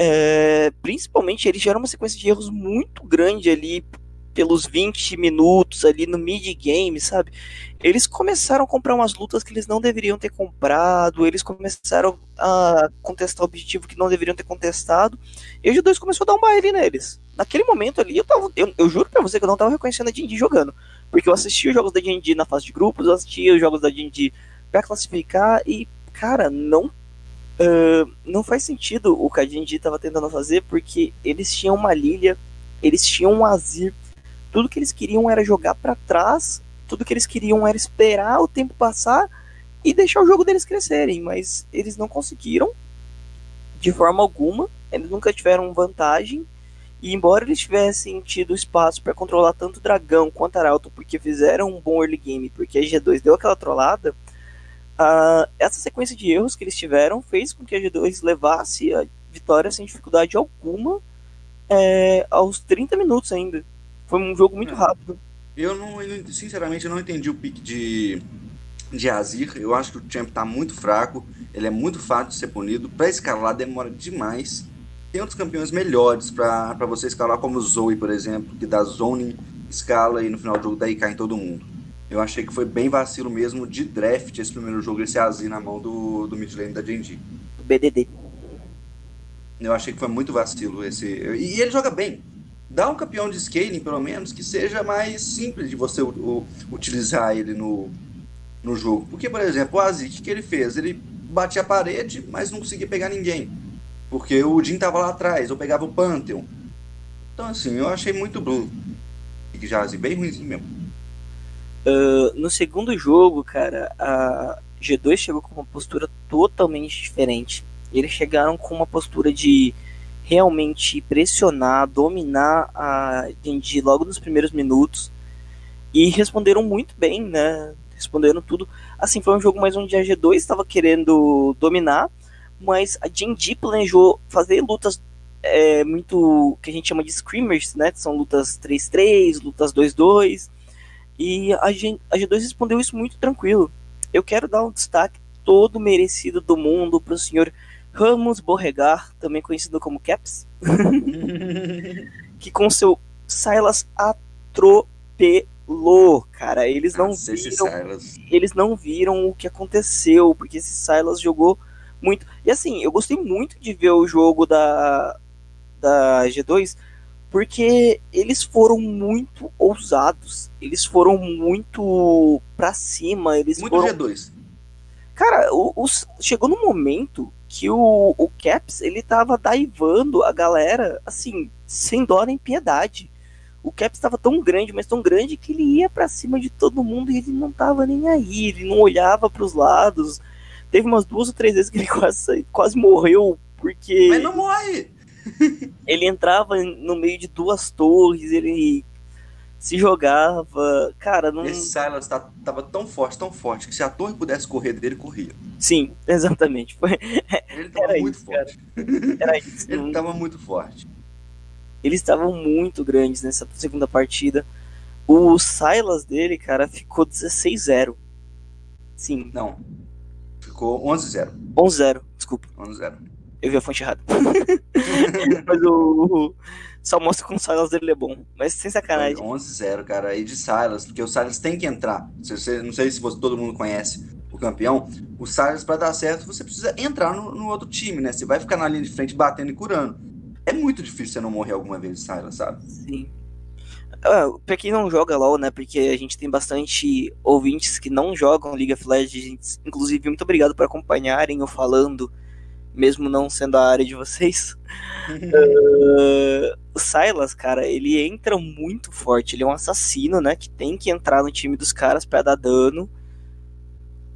É, principalmente, eles geram uma sequência de erros muito grande ali pelos 20 minutos ali no mid-game, sabe? Eles começaram a comprar umas lutas que eles não deveriam ter comprado, eles começaram a contestar objetivo que não deveriam ter contestado, e o G2 começou a dar um baile neles. Naquele momento ali, eu, tava, eu, eu juro pra você que eu não tava reconhecendo a D&D jogando, porque eu assistia os jogos da D&D na fase de grupos, eu assistia os jogos da D&D pra classificar, e, cara, não uh, não faz sentido o que a D&D tava tentando fazer, porque eles tinham uma Lilia, eles tinham um Azir, tudo que eles queriam era jogar para trás, tudo que eles queriam era esperar o tempo passar e deixar o jogo deles crescerem, mas eles não conseguiram de forma alguma, eles nunca tiveram vantagem. E embora eles tivessem tido espaço para controlar tanto o dragão quanto Arauto, porque fizeram um bom early game, porque a G2 deu aquela trollada, uh, essa sequência de erros que eles tiveram fez com que a G2 levasse a vitória sem dificuldade alguma é, aos 30 minutos ainda. Foi um jogo muito É. rápido. Eu não, sinceramente, eu não entendi o pick de, de Azir. Eu acho que o champ tá muito fraco. Ele é muito fácil de ser punido. Pra escalar demora demais. Tem outros campeões melhores pra pra você escalar, como o Zoe, por exemplo, que dá zoning, escala e no final do jogo daí cai em todo mundo. Eu achei que foi bem vacilo mesmo de draft esse primeiro jogo, esse Azir na mão do, do mid lane da Genji. BDD. Eu achei que foi muito vacilo esse. E ele joga bem. Dá um campeão de scaling, pelo menos, que seja mais simples de você u- utilizar ele no, no jogo. Porque, por exemplo, o Azik, o que ele fez? Ele batia a parede, mas não conseguia pegar ninguém. Porque o Jin tava lá atrás, ou pegava o Pantheon. Então, assim, eu achei muito blue. Que já assim, bem ruimzinho mesmo. Uh, no segundo jogo, cara, a G2 chegou com uma postura totalmente diferente. Eles chegaram com uma postura de realmente pressionar, dominar a Genji logo nos primeiros minutos e responderam muito bem, né? Responderam tudo. Assim, foi um jogo mais onde a G2 estava querendo dominar, mas a Genji planejou fazer lutas é, muito que a gente chama de screamers, né? Que são lutas 3-3, lutas 2-2. E a, G, a G2 respondeu isso muito tranquilo. Eu quero dar um destaque todo merecido do mundo para o senhor Ramos Borregar, também conhecido como Caps, que com seu Silas atropelou, cara. Eles não Nossa, viram, eles não viram o que aconteceu, porque esse Silas jogou muito. E assim, eu gostei muito de ver o jogo da da G2, porque eles foram muito ousados, eles foram muito pra cima, eles Muito foram G2. Cara, o, o, chegou no momento que o, o Caps ele tava daivando a galera, assim, sem dó nem piedade. O Caps estava tão grande, mas tão grande que ele ia para cima de todo mundo e ele não tava nem aí, ele não olhava para os lados. Teve umas duas ou três vezes que ele quase, quase morreu porque. Mas não morre! ele entrava no meio de duas torres, ele se jogava. Cara, não. Esse Silas tá, tava tão forte, tão forte, que se a torre pudesse correr dele, corria. Sim, exatamente. Foi... Ele tava Era muito isso, forte. Isso. ele não... tava muito forte. Eles estavam muito grandes nessa segunda partida. O Silas dele, cara, ficou 16-0. Sim. Não. Ficou 11-0. 11-0, desculpa. 11-0. Eu vi a fonte errada. Mas o, Só mostra como o Silas dele é bom. Mas sem sacanagem. 11-0, cara. E de Silas, porque o Silas tem que entrar. Você, não sei se você, todo mundo conhece o campeão. O Silas, para dar certo, você precisa entrar no, no, outro time, né? Você vai ficar na linha de frente batendo e curando. É muito difícil você não morrer alguma vez, Silas, sabe? Sim. Uh, pra quem não joga LOL, né? Porque a gente tem bastante ouvintes que não jogam League of Legends. Inclusive, muito obrigado por acompanharem eu falando mesmo não sendo a área de vocês. uh, o Silas, cara, ele entra muito forte. Ele é um assassino, né? Que tem que entrar no time dos caras para dar dano.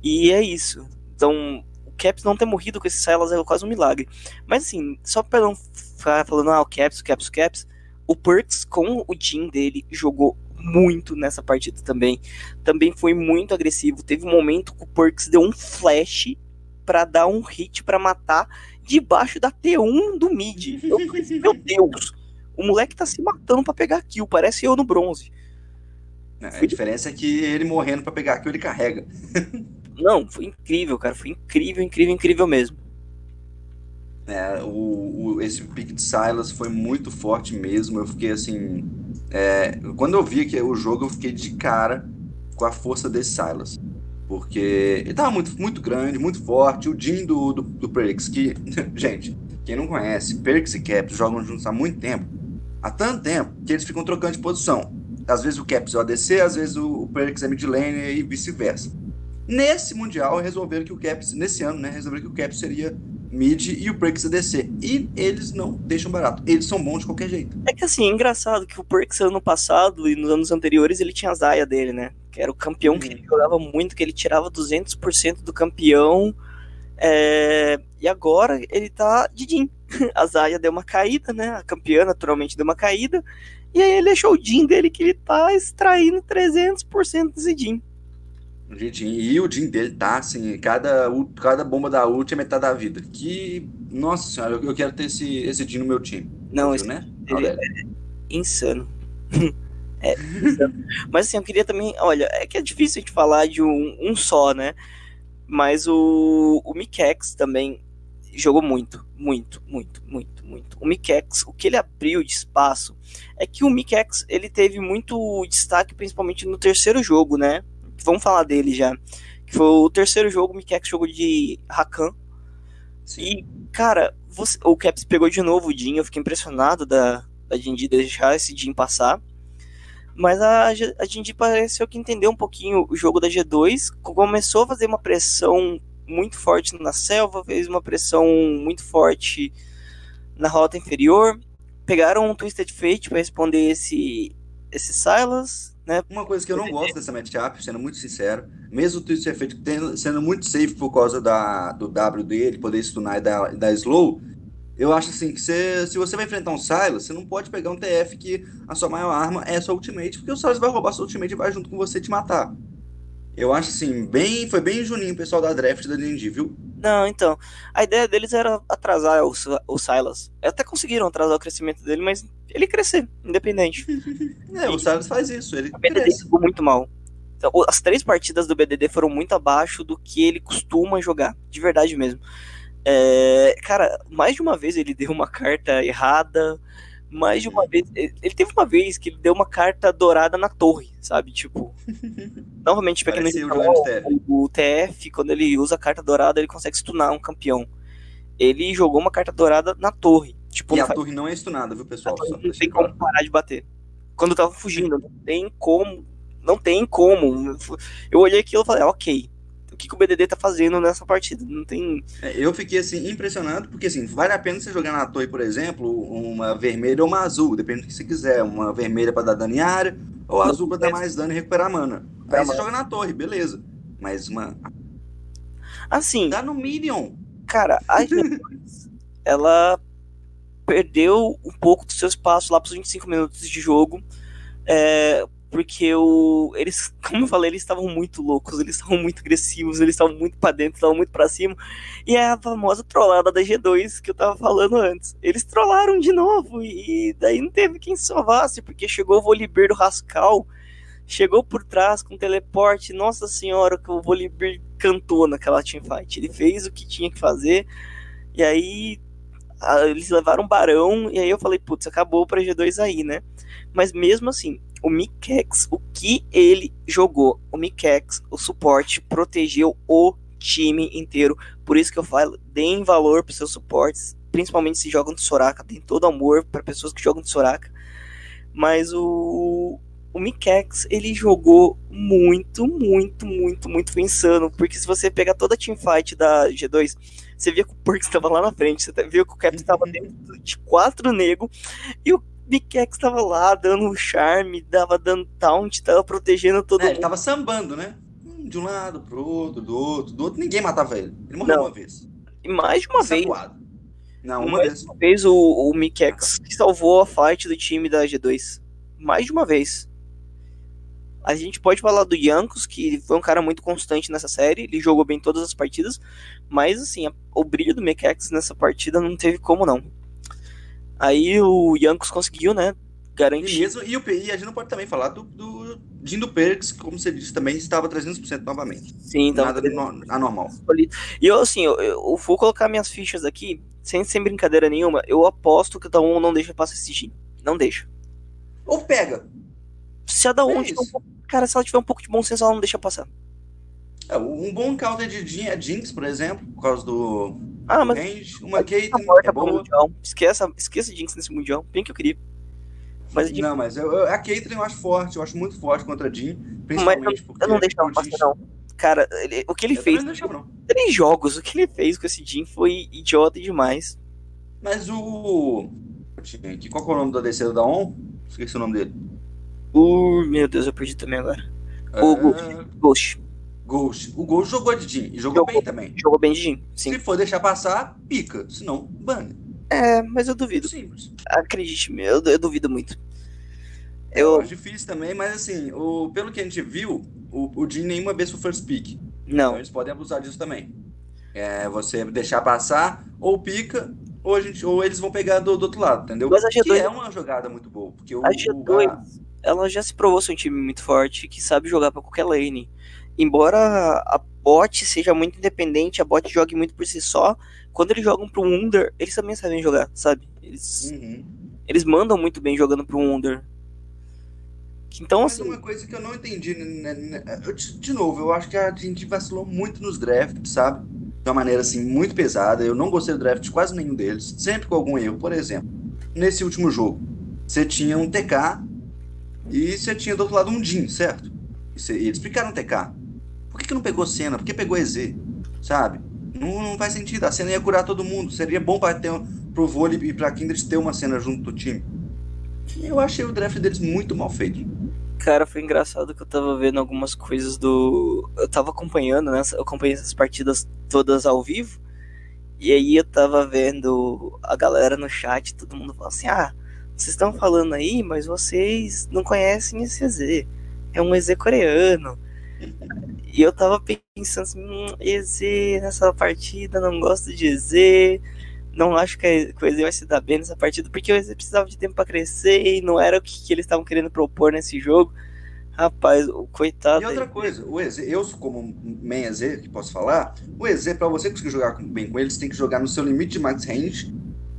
E é isso. Então, o Caps não ter morrido com esse Silas é quase um milagre. Mas assim, só pra não ficar falando, ah, o Caps, o Caps, o Caps. O Perks com o Jin dele jogou muito nessa partida também. Também foi muito agressivo. Teve um momento que o Perks deu um flash para dar um hit para matar debaixo da T1 do mid. Eu meu Deus, o moleque tá se matando para pegar kill, parece eu no bronze. É, a diferença é que ele morrendo para pegar kill, ele carrega. Não, foi incrível, cara, foi incrível, incrível, incrível mesmo. É, o, o, esse pick de Silas foi muito forte mesmo. Eu fiquei assim. É, quando eu vi que o jogo, eu fiquei de cara com a força desse Silas. Porque ele tava muito, muito grande, muito forte. O Jim do, do, do Perks, que, gente, quem não conhece, Perks e Caps jogam juntos há muito tempo. Há tanto tempo que eles ficam trocando de posição. Às vezes o Caps é o ADC, às vezes o, o Perks é mid lane e vice-versa. Nesse Mundial, resolveram que o Caps, nesse ano, né, resolveram que o Caps seria mid e o Perks ADC. E eles não deixam barato. Eles são bons de qualquer jeito. É que assim, é engraçado que o Perks ano passado e nos anos anteriores ele tinha a Zaya dele, né? Que era o campeão que ele uhum. jogava muito, que ele tirava 200% do campeão. É, e agora ele tá de Jin. A Zaya deu uma caída, né? A campeã naturalmente deu uma caída. E aí ele achou o Jin dele que ele tá extraindo 300% do Jin. E o Jin dele tá assim, cada, cada bomba da ult é metade da vida. Que, nossa senhora, eu, quero ter esse, esse Jin no meu time. Não, esse, né? Ele é insano. É, mas assim, eu queria também. Olha, é que é difícil a gente falar de um, um só, né? Mas o, o Mikex também jogou muito, muito, muito, muito, muito. O Mikex, o que ele abriu de espaço é que o Mikex ele teve muito destaque, principalmente no terceiro jogo, né? Vamos falar dele já. Que foi o terceiro jogo, o Mikex jogou de Rakan. E, cara, você, o Caps pegou de novo o Jin, eu fiquei impressionado da, da Jinji deixar esse Jin passar. Mas a, a gente pareceu que entendeu um pouquinho o jogo da G2, começou a fazer uma pressão muito forte na selva, fez uma pressão muito forte na rota inferior. Pegaram um Twisted Fate para responder esse, esse Silas, né? Uma coisa que eu não gosto dessa matchup, sendo muito sincero, mesmo o Twisted Fate sendo muito safe por causa da, do W dele, poder stunar e dar, dar slow, eu acho assim que você, se você vai enfrentar um Silas, você não pode pegar um TF que a sua maior arma é a sua ultimate, porque o Silas vai roubar sua ultimate e vai junto com você te matar. Eu acho assim, bem, foi bem juninho o pessoal da draft da D&D, viu? Não, então, a ideia deles era atrasar o, o Silas. Até conseguiram atrasar o crescimento dele, mas ele crescer, independente. é, o Silas faz isso, ele O BDD ficou muito mal. Então, as três partidas do BDD foram muito abaixo do que ele costuma jogar, de verdade mesmo. É, cara, mais de uma vez ele deu uma carta errada. Mais de uma vez. Ele teve uma vez que ele deu uma carta dourada na torre, sabe? Tipo. novamente, pra quem não o, o TF, quando ele usa a carta dourada, ele consegue stunar um campeão. Ele jogou uma carta dourada na torre. Tipo, e a faz... torre não é stunada, viu, pessoal? Não tem como parar de bater. Quando eu tava fugindo, não tem como. Não tem como. Eu olhei aquilo e falei, ok, o que, que o BDD tá fazendo nessa partida. Não tem. É, eu fiquei assim impressionado, porque assim, vale a pena você jogar na torre, por exemplo, uma vermelha ou uma azul, depende do que você quiser. Uma vermelha para dar dano em área, ou azul para dar mais dano e recuperar mana. Aí você joga na torre, beleza. Mas uma. Assim. Dá no Minion. Cara, a ela perdeu um pouco do seu espaço lá para os 25 minutos de jogo. É, porque o, eles, como eu falei, eles estavam muito loucos, eles estavam muito agressivos, eles estavam muito para dentro, estavam muito para cima. E é a famosa trollada da G2 que eu tava falando antes. Eles trollaram de novo e daí não teve quem salvasse, porque chegou o Volibear do Rascal, chegou por trás com teleporte. Nossa senhora, que o Volibear cantou naquela teamfight. Ele fez o que tinha que fazer. E aí eles levaram um barão, e aí eu falei, putz, acabou pra G2 aí, né? Mas mesmo assim, o Mikex, o que ele jogou, o Mikex, o suporte, protegeu o time inteiro. Por isso que eu falo, deem valor para seus suportes, principalmente se jogam de Soraka, tem todo amor para pessoas que jogam de Soraka. Mas o o Mikex, ele jogou muito, muito, muito, muito insano, porque se você pegar toda a teamfight da G2, você via que o Perks estava lá na frente, você viu que o Cap estava dentro de quatro nego e o Bikex tava lá dando charme, dava dando taunt, tava protegendo todo é, mundo. Ele tava sambando, né? De um lado pro outro, do outro, do outro. Ninguém matava ele. Ele morreu Não. uma vez. E mais de uma vez. Não, uma mais vez. Uma vez o, o Mikex salvou a fight do time da G2. Mais de uma vez. A gente pode falar do Yankos, que foi um cara muito constante nessa série, ele jogou bem todas as partidas, mas assim, a, o brilho do Mikex nessa partida não teve como não. Aí o Yankos conseguiu, né? Garantir. E, mesmo, e, o, e a gente não pode também falar do, do Dindo Perks, como você disse, também estava 300% novamente. Sim, então. Nada no, anormal. E eu, assim, eu, eu, vou colocar minhas fichas aqui, sem, sem brincadeira nenhuma, eu aposto que a Daon não deixa passar esse Jin. Não deixa. Ou pega. Se a Daon é tiver um pouco, Cara, se ela tiver um pouco de bom senso, ela não deixa passar. É, um bom counter de é Jinx, por exemplo, por causa do ah, mas. Range, uma tá é boa. Mundial. Esqueça, esqueça Jinx nesse Mundial. Bem que eu queria. Mas a Não, mas eu, a Caitlyn eu acho forte, eu acho muito forte contra a Jean. Principalmente mas porque. Eu não deixo ela passar, não. Cara, ele, o que ele eu fez. Não. Três jogos, o que ele fez com esse Jean foi idiota demais. Mas o. Qual é o nome da DC da ON? Esqueci o nome dele. Uh, meu Deus, eu perdi também agora. É... O Ghost. Ghost. O Ghost jogou de Jin. E jogou, jogou, bem também. Jogou bem de Jin, sim. Se for deixar passar, pica. Se não, bane. É, mas eu duvido. Simples. Acredite-me, eu, eu, duvido muito. Eu... acho difícil também, mas assim, o, pelo que a gente viu, o, o Jin nenhuma vez foi first pick. Não. Então eles podem abusar disso também. É, você deixar passar, ou pica, ou, a gente, ou eles vão pegar do, do outro lado, entendeu? Mas a G2... Que é uma jogada muito boa. Porque o, a G2, a... ela já se provou ser um time muito forte, que sabe jogar para qualquer lane embora a bot seja muito independente, a bot jogue muito por si só, quando eles jogam pro Wunder, eles também sabem jogar, sabe? Eles, uhum. eles mandam muito bem jogando pro Wunder. Então, Mas assim. uma coisa que eu não entendi, né, né, né eu, de novo, eu acho que a gente vacilou muito nos drafts, sabe? De uma maneira assim, muito pesada. Eu não gostei do draft de quase nenhum deles, sempre com algum erro. Por exemplo, nesse último jogo, você tinha um TK e você tinha do outro lado um Jin, certo? E eles explicaram TK. Por que, que não pegou cena? Por que pegou EZ? Sabe? Não, não faz sentido. A cena ia curar todo mundo. Seria bom para ter pro vôlei e pra Kindred ter uma cena junto do time. Eu achei o draft deles muito mal feito. Cara, foi engraçado que eu tava vendo algumas coisas do. Eu tava acompanhando, né? Eu acompanhei essas partidas todas ao vivo. E aí eu tava vendo a galera no chat, todo mundo falando assim: ah, vocês estão falando aí, mas vocês não conhecem esse EZ. É um EZ coreano. E eu tava pensando assim, hum, EZ nessa partida, não gosto de EZ, não acho que, o EZ vai se dar bem nessa partida, porque o EZ precisava de tempo para crescer e não era o que, que eles estavam querendo propor nesse jogo. Rapaz, o coitado. E outra coisa, o EZ, eu como main EZ, que posso falar, o EZ, para você conseguir jogar bem com eles, tem que jogar no seu limite de max range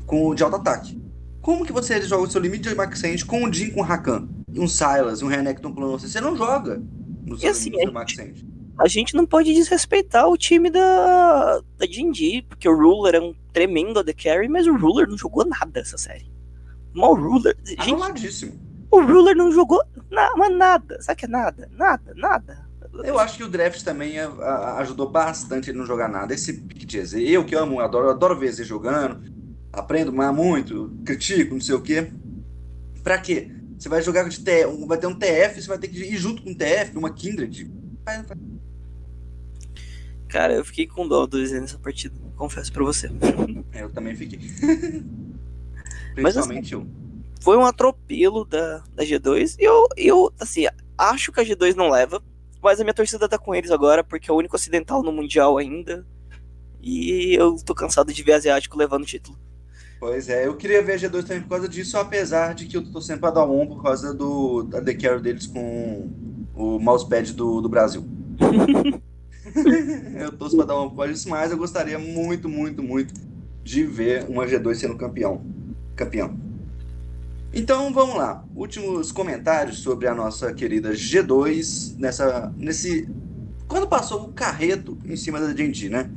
com de alto ataque. Como que você joga o seu limite de max range com um Jin com Rakan, um Silas, um Renekton pulando você? Você não joga no seu e assim, limite de max range a gente não pode desrespeitar o time da, da D&D, porque o Ruler é um tremendo AD Carry, mas o Ruler não jogou nada essa série. Mal Ruler... Gente, o Ruler não jogou na, nada, sabe que é nada? Nada, nada. Eu acho que o draft também a, a, ajudou bastante ele não jogar nada. Esse pick de EZ, eu que amo, adoro, adoro ver EZ jogando, aprendo muito, critico, não sei o quê. Pra quê? Você vai jogar de TF, vai ter um TF, você vai ter que ir junto com um TF, uma Kindred. Cara, eu fiquei com dó do EZ nessa partida, confesso pra você. Eu também fiquei. Mas assim, foi um atropelo da, da G2 e eu, eu, assim, acho que a G2 não leva, mas a minha torcida tá com eles agora, porque é o único ocidental no Mundial ainda. E eu tô cansado de ver asiático levando o título. Pois é, eu queria ver a G2 também por causa disso, apesar de que eu tô sempre pra dar um por causa do, da The Carry deles com o mousepad do, do Brasil. eu torço pra dar um causa disso, mas eu gostaria muito, muito, muito de ver uma G2 sendo campeão. Campeão. Então vamos lá. Últimos comentários sobre a nossa querida G2 nessa nesse quando passou o carreto em cima da Genji, né?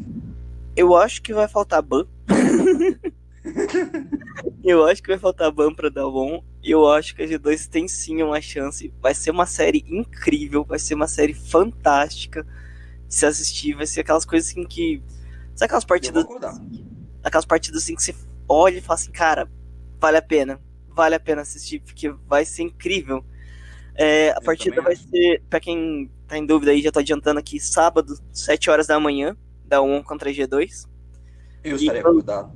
Eu acho que vai faltar ban. eu acho que vai faltar ban para Dalbon. E eu acho que a G2 tem sim uma chance. Vai ser uma série incrível, vai ser uma série fantástica de se assistir. Vai ser aquelas coisas assim que. Sabe aquelas partidas. Aquelas partidas assim que você olha e fala assim, cara, vale a pena vale a pena assistir, porque vai ser incrível. É, a Eu partida vai acho. ser, pra quem tá em dúvida aí, já tô adiantando aqui, sábado, 7 horas da manhã, da 1 contra a G2. Eu estarei acordado.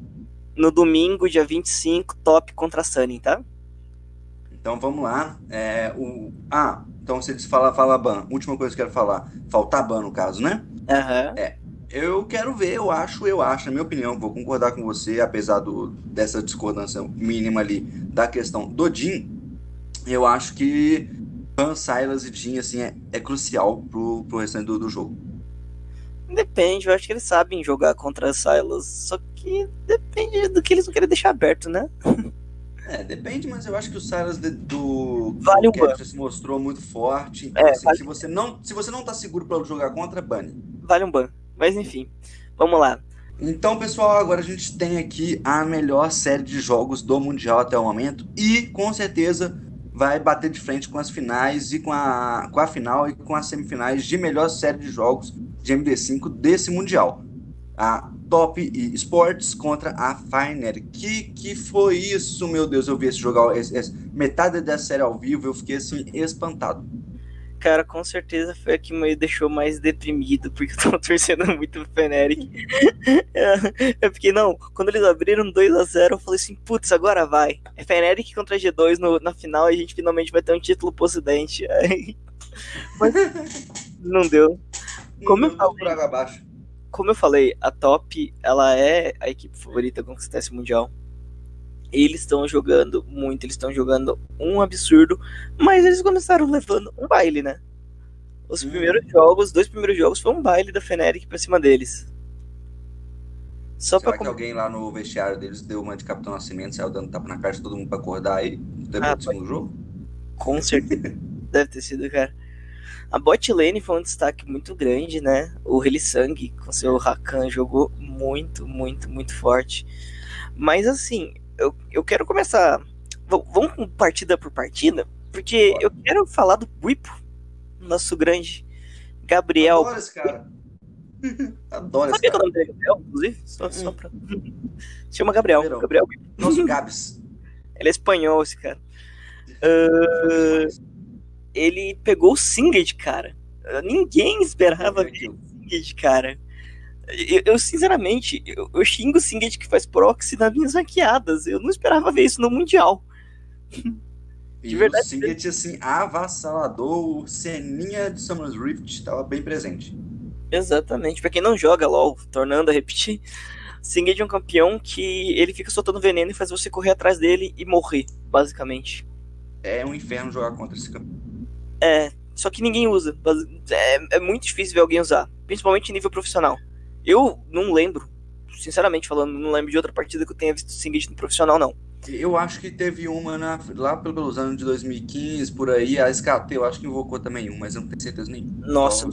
No domingo, dia 25, top contra a Sunny, tá? Então vamos lá. É, o... Ah, então você disse fala, fala ban. Última coisa que eu quero falar. Faltar ban, no caso, né? Uhum. É. Eu quero ver, eu acho, eu acho, na minha opinião, vou concordar com você, apesar do, dessa discordância mínima ali da questão do Jin, eu acho que Pan, Silas e Jin, assim, é, é crucial pro, pro restante do, do jogo. Depende, eu acho que eles sabem jogar contra Silas, só que depende do que eles vão querer deixar aberto, né? É, depende, mas eu acho que o de, do vale um Capture se mostrou muito forte. Então, é, assim, vale... se, você não, se você não tá seguro para jogar contra, bane. Vale um ban. Mas enfim, vamos lá. Então, pessoal, agora a gente tem aqui a melhor série de jogos do Mundial até o momento e com certeza vai bater de frente com as finais e com a, com a final e com as semifinais de melhor série de jogos de MD5 desse Mundial. A Top Sports contra a Finer. Que que foi isso, meu Deus? Eu vi esse jogo, esse, esse, metade dessa série ao vivo, eu fiquei assim espantado cara, com certeza foi a que me deixou mais deprimido, porque eu tava torcendo muito pro Feneric. eu fiquei, não, quando eles abriram 2 a 0 eu falei assim, putz, agora vai. É Feneric contra G2 no, na final e a gente finalmente vai ter um título pro ocidente. Mas não deu. Como eu falei, como eu falei, a Top, ela é a equipe favorita a conquistar esse Mundial eles estão jogando muito, eles estão jogando um absurdo, mas eles começaram levando um baile, né? Os hum. primeiros jogos, os dois primeiros jogos, foi um baile da Feneric pra cima deles. Só Será pra que alguém lá no vestiário deles deu uma de Capitão Nascimento, saiu dando tapa na cara de todo mundo pra acordar aí depois ah, do segundo jogo? Com certeza. Deve ter sido, cara. A bot lane foi um destaque muito grande, né? O Helisang com seu Rakan jogou muito, muito, muito forte. Mas assim, eu, eu quero começar. Vamos partida por partida, porque eu quero falar do Buipo, nosso grande Gabriel. Adoro esse cara. Adoro Sabia esse cara. que o nome dele é Gabriel, inclusive? Só, hum. só pra... Se chama Gabriel. Gabriel. Gabriel. Nosso Gabs. Ele é espanhol, esse cara. Uh, ele pegou o Singed, cara. Ninguém esperava ver o Singed, cara. Eu, eu sinceramente, eu, eu, xingo o Singed que faz proxy nas minhas hackeadas. Eu não esperava ver isso no Mundial. De e verdade. O Singed, assim, avassalador, o Seninha de Summer's Rift estava bem presente. Exatamente. Pra quem não joga LOL, tornando a repetir, Singed é um campeão que ele fica soltando veneno e faz você correr atrás dele e morrer, basicamente. É um inferno jogar contra esse campeão. É, só que ninguém usa. É, é muito difícil ver alguém usar, principalmente em nível profissional. Eu não lembro, sinceramente falando, não lembro de outra partida que eu tenha visto Singed no profissional, não. Eu acho que teve uma na, lá pelos anos de 2015, por aí, a SKT, eu acho que invocou também um, mas eu não tenho certeza nenhuma. Nossa,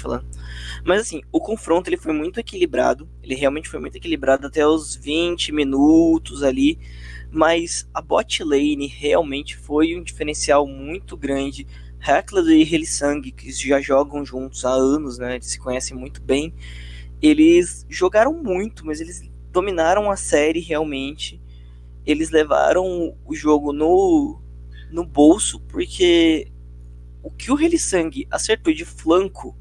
falando. Mas assim, o confronto ele foi muito equilibrado, ele realmente foi muito equilibrado até os 20 minutos ali, mas a bot lane realmente foi um diferencial muito grande Heckler e Helisang, que já jogam juntos há anos, né? Eles se conhecem muito bem. Eles jogaram muito, mas eles dominaram a série realmente. Eles levaram o jogo no, no bolso, porque o que o Helisang acertou de flanco,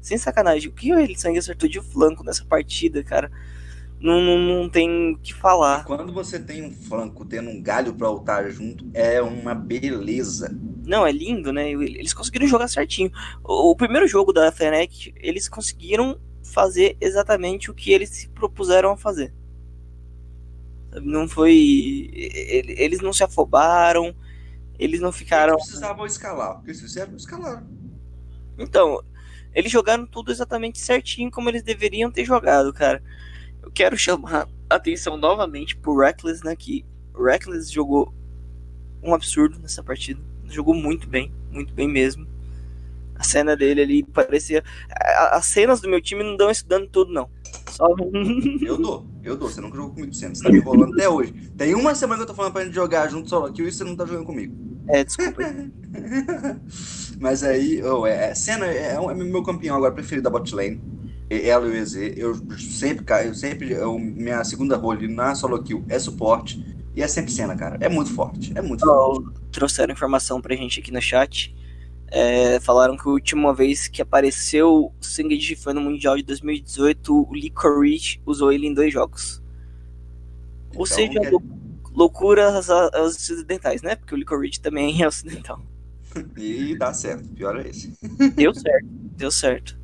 sem sacanagem, o que o Helisang acertou de flanco nessa partida, cara, não, não, não tem o que falar. Quando você tem um flanco tendo um galho para altar junto, é uma beleza. Não, é lindo, né? Eles conseguiram jogar certinho. O, o primeiro jogo da Fnatic, eles conseguiram fazer exatamente o que eles se propuseram a fazer. Não foi. Eles não se afobaram, eles não ficaram. Eles precisavam escalar, porque se fizeram, escalaram. Então, eles jogaram tudo exatamente certinho como eles deveriam ter jogado, cara. Quero chamar a atenção novamente pro Reckless, né? Que o Reckless jogou um absurdo nessa partida. Jogou muito bem, muito bem mesmo. A cena dele ali parecia. As cenas do meu time não dão isso dando tudo, não. Só... eu dou, eu dou. Você nunca jogou comigo sempre. Você tá me enrolando até hoje. Tem uma semana que eu tô falando pra gente jogar junto solo aqui e você não tá jogando comigo. É, desculpa. Mas aí, oh, é, cena é, é, meu campeão agora preferido da bot lane. Ela e o EZ. Eu sempre, eu sempre, eu, minha segunda role na solo kill é suporte. E é sempre cena, cara. É muito forte. É muito oh, forte. Trouxeram informação pra gente aqui no chat. É, falaram que a última vez que apareceu o Singed foi no Mundial de 2018. O Licorice usou ele em dois jogos. Ou então, seja, é... loucura aos ocidentais, né? Porque o Licorice também é ocidental. e dá certo, pior é esse. Deu certo, deu certo.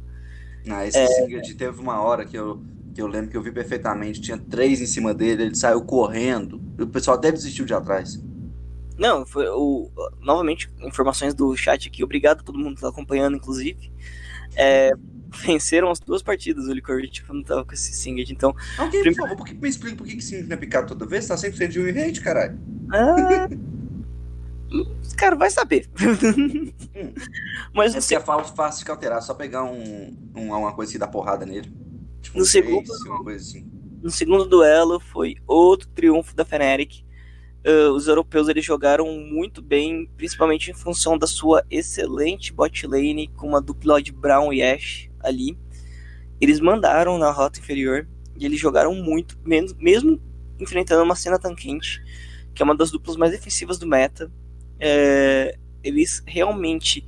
Ah, esse é... Singed teve uma hora que eu, que eu lembro que eu vi perfeitamente. Tinha três em cima dele, ele saiu correndo. O pessoal até desistiu de atrás. Não, foi o. Novamente, informações do chat aqui. Obrigado a todo mundo que tá acompanhando, inclusive. É, venceram as duas partidas o Licorice quando tava com esse Singed, então. Alguém, prim... por favor, por que, me explica por que, que Singed não é picado toda vez? Tá sempre sendo de win rate, caralho. Ah. Cara, vai saber. Mas é você... fala fácil de alterar, só pegar um, um, uma coisa assim, dar porrada nele. Tipo, no, um segundo, uma coisa assim. no segundo duelo foi outro triunfo da Fnatic uh, os europeus eles jogaram muito bem, principalmente em função da sua excelente bot lane com uma dupla de Brown e Ash ali. Eles mandaram na rota inferior e eles jogaram muito, mesmo enfrentando uma cena tão quente, que é uma das duplas mais defensivas do meta. É, eles realmente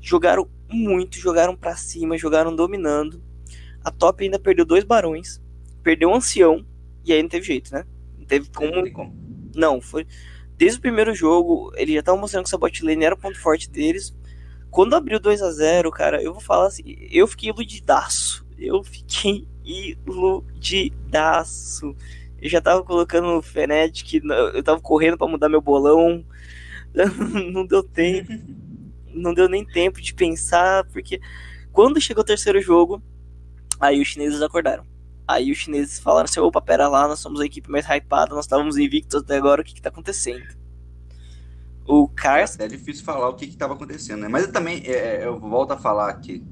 jogaram muito, jogaram para cima, jogaram dominando. A top ainda perdeu dois barões, perdeu um ancião, e aí não teve jeito, né? Não teve como. Não como não, foi. Desde o primeiro jogo, ele já tava mostrando que essa bot lane era o ponto forte deles. Quando abriu 2 a 0 cara, eu vou falar assim, eu fiquei iludidaço. Eu fiquei iludidaço. Eu já tava colocando o Fnatic, eu tava correndo para mudar meu bolão. Não deu tempo. Não deu nem tempo de pensar, porque quando chegou o terceiro jogo, aí os chineses acordaram. Aí os chineses falaram assim: opa, pera lá, nós somos a equipe mais hypada, nós estávamos invictos até agora, o que, que tá acontecendo? O Cars. É, difícil falar o que estava acontecendo, né? Mas eu também, é, é, eu volto a falar aqui,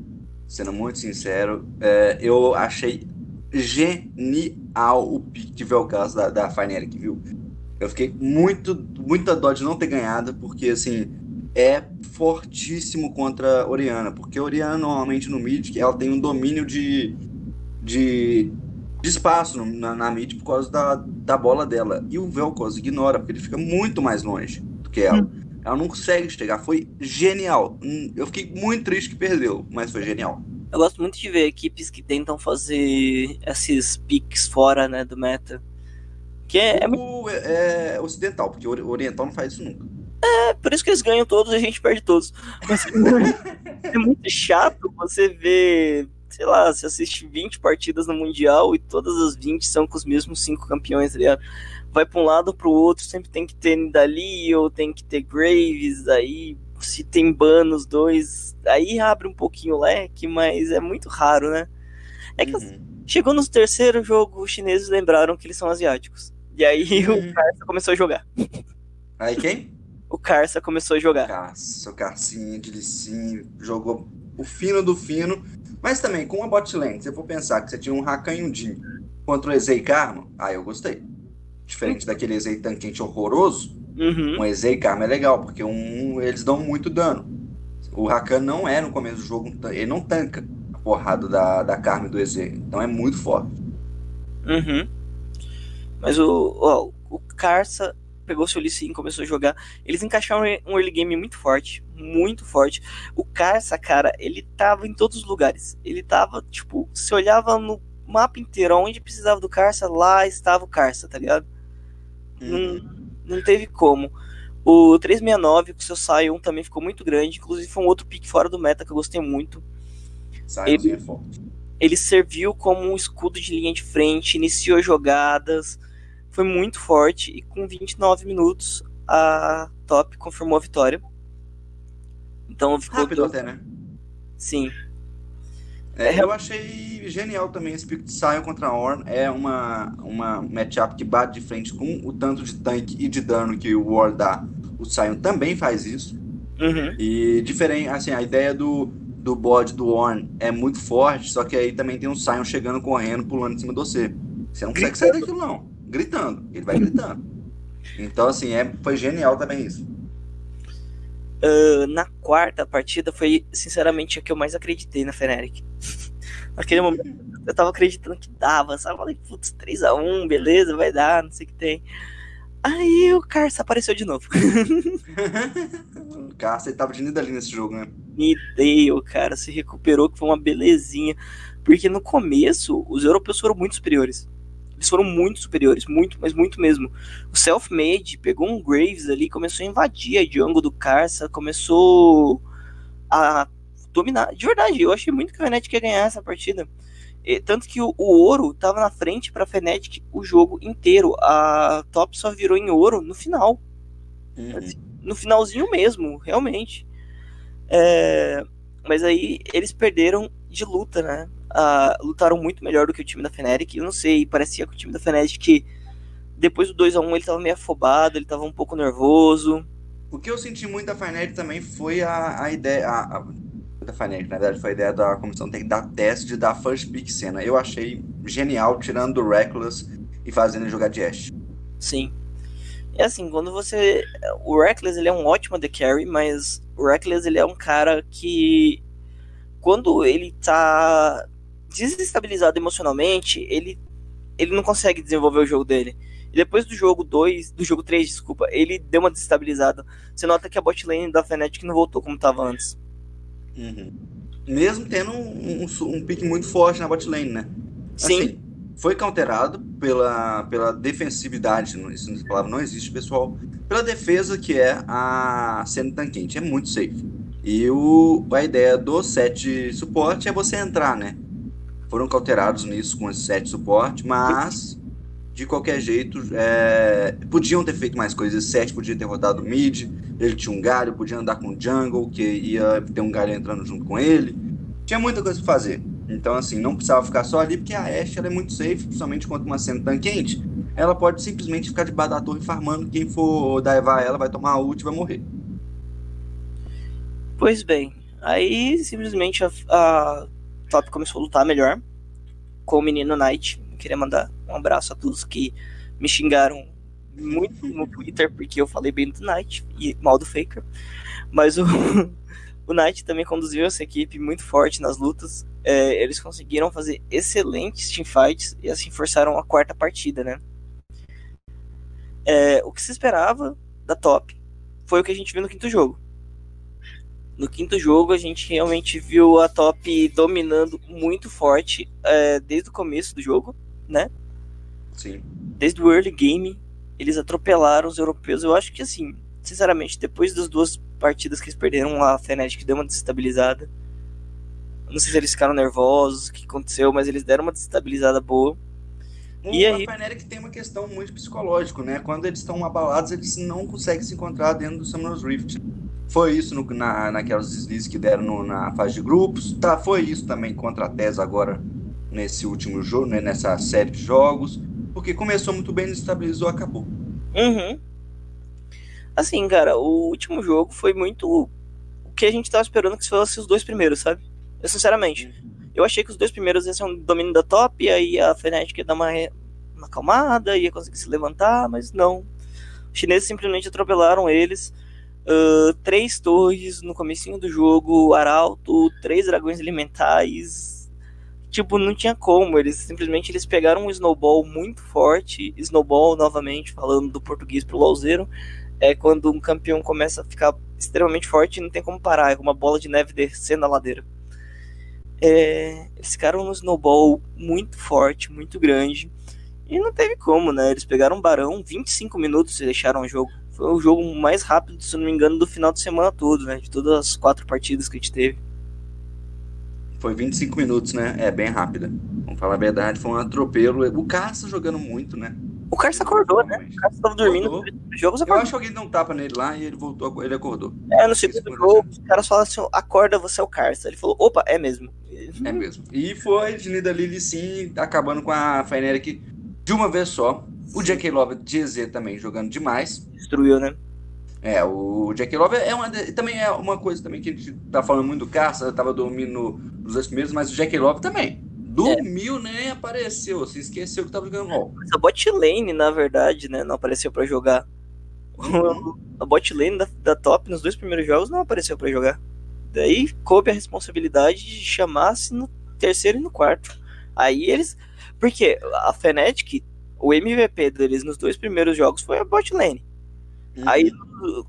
sendo muito sincero, é, eu achei genial o pique de Velcas da, da Fnatic, viu? Eu fiquei muito, muita dó de não ter ganhado, porque assim, é fortíssimo contra a Oriana, porque a Oriana normalmente no mid, ela tem um domínio de, de de espaço na, na mid por causa da, da bola dela. E o Velcos ignora, porque ele fica muito mais longe do que ela. Hum. Ela não consegue chegar. Foi genial. Hum, eu fiquei muito triste que perdeu, mas foi genial. Eu gosto muito de ver equipes que tentam fazer esses picks fora né, do meta. Que é, o, é, é ocidental, porque o oriental não faz isso nunca. É, por isso que eles ganham todos e a gente perde todos. Mas é muito chato você ver sei lá, você assiste 20 partidas no Mundial e todas as 20 são com os mesmos cinco campeões, tá ligado? Vai pra um lado pro outro, sempre tem que ter Nidali ou tem que ter Graves, aí se tem ban nos dois, aí abre um pouquinho o leque, mas é muito raro, né? É que uhum. chegou no terceiro jogo, os chineses lembraram que eles são asiáticos. E aí uhum. o Carça começou a jogar. Aí quem? O Carça começou a jogar. Carça, o Carcinha de Licim, jogou o fino do fino mas também, com a bot lane, se eu for pensar que você tinha um Rakan e um Jin contra o Ezei Karma, aí eu gostei. Diferente daquele Ezei tanquente horroroso, uhum. um Ezei Karma é legal, porque um, eles dão muito dano. O Rakan não é no começo do jogo, ele não tanca a porrada da, da Carmen do EZ. Então é muito forte. Uhum. Mas o, ó, o Carça pegou seu Lee e começou a jogar. Eles encaixaram um early game muito forte, muito forte. O Carça, cara, ele tava em todos os lugares. Ele tava, tipo, se olhava no mapa inteiro, onde precisava do Carça, lá estava o Carça, tá ligado? Uhum. Não, não teve como. O 369 com seu Sion também ficou muito grande. Inclusive foi um outro pique fora do meta que eu gostei muito. Ele, é forte. ele serviu como um escudo de linha de frente, iniciou jogadas, foi muito forte e com 29 minutos a top confirmou a vitória. Então ficou rápido até, né? Sim. É, eu achei genial também esse pick de Sion contra a Orn. É uma, uma matchup que bate de frente com o tanto de tanque e de dano que o War dá. O Sion também faz isso. Uhum. E diferente, assim, a ideia do, do bode do Orn é muito forte, só que aí também tem um Sion chegando correndo, pulando em cima de você. Você não consegue sair daquilo, não. Gritando. Ele vai gritando. Então, assim, é, foi genial também isso. Uh, na quarta partida foi, sinceramente, a que eu mais acreditei na Fnatic. Naquele momento eu tava acreditando que dava, sabe? Falei, putz, 3x1, beleza, vai dar, não sei o que tem. Aí o Carça apareceu de novo. o Carça ele tava de Nidalee nesse jogo, né? Nidale, cara, se recuperou, que foi uma belezinha. Porque no começo, os europeus foram muito superiores. Eles foram muito superiores, muito, mas muito mesmo. O Self-Made pegou um Graves ali, começou a invadir a jungle do Carça, começou a dominar. De verdade, eu achei muito que a Fnatic ia ganhar essa partida. E, tanto que o, o, ouro tava na frente pra Fnatic o jogo inteiro. A top só virou em ouro no final. Uhum. Assim, no finalzinho mesmo, realmente. É, mas aí eles perderam de luta, né? Uh, lutaram muito melhor do que o time da Fnatic. Eu não sei, parecia que o time da Fnatic, depois do 2 a 1 ele tava meio afobado, ele tava um pouco nervoso. O que eu senti muito da Fnatic também foi a, a ideia. A, a, da Fnatic, na verdade, foi a ideia da comissão técnica dar teste de dar first pick cena. Eu achei genial, tirando do Reckless e fazendo ele jogar de Ashe. Sim. É assim, quando você. O Reckless ele é um ótimo de carry, mas o Reckless ele é um cara que. Quando ele tá desestabilizado emocionalmente, ele, ele não consegue desenvolver o jogo dele. E depois do jogo 2, do jogo 3, desculpa, ele deu uma desestabilizada. Você nota que a bot lane da Fnatic não voltou como estava antes. Uhum. Mesmo tendo um, um, um pique muito forte na bot lane, né? Sim. Assim, foi counterado pela, pela defensividade, isso nessa palavra não existe, pessoal, pela defesa que é a sendo tanquente, é muito safe. E o, a ideia do set suporte é você entrar, né? foram cauterados nisso com esse set suporte, mas de qualquer jeito é, podiam ter feito mais coisas. Esse set podia ter rodado mid, ele tinha um galho, podia andar com jungle, que ia ter um galho entrando junto com ele. Tinha muita coisa para fazer. Então, assim, não precisava ficar só ali, porque a Ashe é muito safe, principalmente quando uma tão quente. Ela pode simplesmente ficar debaixo da torre farmando. Quem for daivar ela vai tomar a ult e vai morrer. Pois bem, aí simplesmente a, a Top começou a lutar melhor com o menino Knight. Eu queria mandar um abraço a todos que me xingaram muito no Twitter porque eu falei bem do Knight e mal do Faker. Mas o, o Knight também conduziu essa equipe muito forte nas lutas. É, eles conseguiram fazer excelentes teamfights e assim forçaram a quarta partida, né? É, o que se esperava da top foi o que a gente viu no quinto jogo. No quinto jogo, a gente realmente viu a top dominando muito forte é, desde o começo do jogo, né? Sim. Desde o early game, eles atropelaram os europeus. Eu acho que, assim, sinceramente, depois das duas partidas que eles perderam, a Fnatic deu uma desestabilizada. Não sei se eles ficaram nervosos, o que aconteceu, mas eles deram uma desestabilizada boa. e aí... A Fnatic tem uma questão muito psicológica, né? Quando eles estão abalados, eles não conseguem se encontrar dentro do Summoner's Rift. Foi isso no, na, naquelas deslizes que deram no, na fase de grupos. Tá, foi isso também contra a TES agora nesse último jogo, né, nessa série de jogos. Porque começou muito bem, estabilizou, acabou. Uhum. Assim, cara, o último jogo foi muito o que a gente tava esperando que fosse os dois primeiros, sabe? Eu, sinceramente. Eu achei que os dois primeiros iam ser um domínio da top, aí a Fnatic ia dar uma, uma acalmada, ia conseguir se levantar, mas não. Os chineses simplesmente atropelaram eles Uh, três torres no comecinho do jogo, arauto, três dragões elementais. Tipo, não tinha como. Eles simplesmente eles pegaram um snowball muito forte. Snowball, novamente, falando do português pro Lauzeiro, é quando um campeão começa a ficar extremamente forte e não tem como parar. É como uma bola de neve descendo a ladeira. É, eles ficaram no snowball muito forte, muito grande. E não teve como, né? Eles pegaram um barão, 25 minutos e deixaram o jogo. Foi o jogo mais rápido, se não me engano, do final de semana todo, né? De todas as quatro partidas que a gente teve. Foi 25 minutos, né? É, bem rápida. Vamos falar a verdade, foi um atropelo. O Carça jogando muito, né? O Carça acordou, né? O Carça tava dormindo. Eu acho que alguém deu um tapa nele lá e ele voltou, ele acordou. É, no segundo jogo, os caras falaram assim: acorda, você é o Carça. Ele falou: opa, é mesmo. É mesmo. E foi de Nida Lily sim, acabando com a Feneric de uma vez só. O Jack Love GZ também jogando demais. Destruiu, né? É, o Jack Love é uma, também é uma coisa também que a gente tá falando muito do Carça, tava dormindo nos dois primeiros, mas o Jack Love também. Dormiu, é. nem apareceu, se esqueceu que tava jogando LOL. A bot lane, na verdade, né, não apareceu para jogar. Uhum. A bot lane da, da top nos dois primeiros jogos não apareceu para jogar. Daí coube a responsabilidade de chamar-se no terceiro e no quarto. Aí eles. Porque a Fnatic, o MVP deles nos dois primeiros jogos foi a bot lane. Uhum. Aí,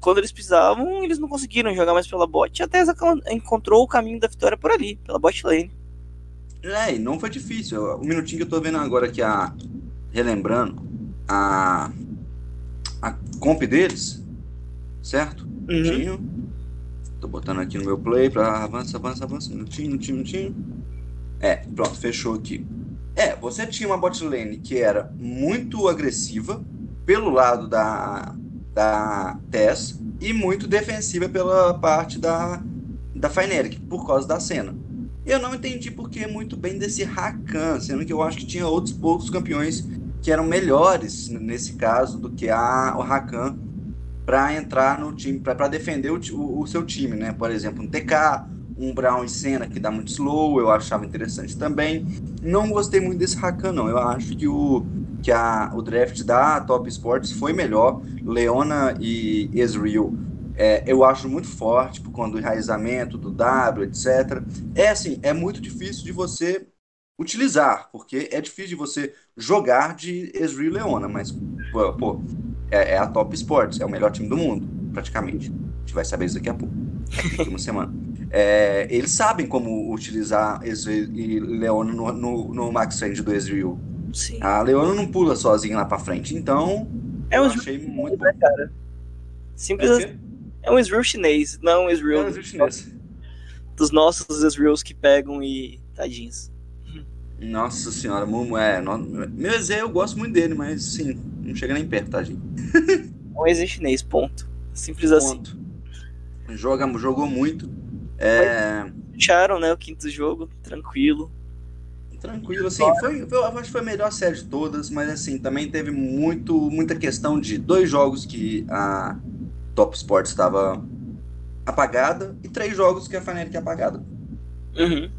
quando eles precisavam, eles não conseguiram jogar mais pela bot. Até encontrou o caminho da vitória por ali, pela bot lane. É, e não foi difícil. O minutinho que eu tô vendo agora aqui, a, relembrando, a, a comp deles, certo? Uhum. Minutinho. Tô botando aqui no meu play pra avança, avança, avança. Minutinho, minutinho, minutinho. É, pronto, fechou aqui. É, você tinha uma bot lane que era muito agressiva pelo lado da, da Tess e muito defensiva pela parte da, da Fnatic, por causa da cena. Eu não entendi porque muito bem desse Rakan, sendo que eu acho que tinha outros poucos campeões que eram melhores nesse caso do que a, o Rakan para entrar no time, para defender o, o, o, seu time, né? Por exemplo, um TK, um Brown e Senna que dá muito slow, eu achava interessante também. Não gostei muito desse Rakan, não. Eu acho que o, que a, o draft da Top Sports foi melhor. Leona e Ezreal é, eu acho muito forte por conta do enraizamento, do W, etc. É assim, é muito difícil de você utilizar, porque é difícil de você jogar de Ezreal Leona, mas, pô, pô é, é, a Top Sports, é o melhor time do mundo, praticamente. A gente vai saber isso daqui a pouco, daqui uma semana. É, eles sabem como utilizar Ezreal e Leona no, no, no max range do Ezreal. Sim. A Leona não pula sozinha lá pra frente, então é um eu achei muito bom. Cara. Simples é, assim. é um Ezreal chinês, não um Ezreal, é um Ezreal chinês. dos nossos Ezreals que pegam e tadinhos. Nossa senhora, é, meu Ezreal eu gosto muito dele, mas sim, não chega nem perto, tadinho. um Ezreal chinês, ponto. Simples assim. ponto. assim. Joga, jogou muito. É... Fecharam, né, o quinto jogo, tranquilo. Tranquilo, assim, foi, foi, acho que foi a melhor série de todas, mas assim, também teve muito, muita questão de dois jogos que a Top Sports estava apagada e três jogos que a Fnatic é apagada. Uhum.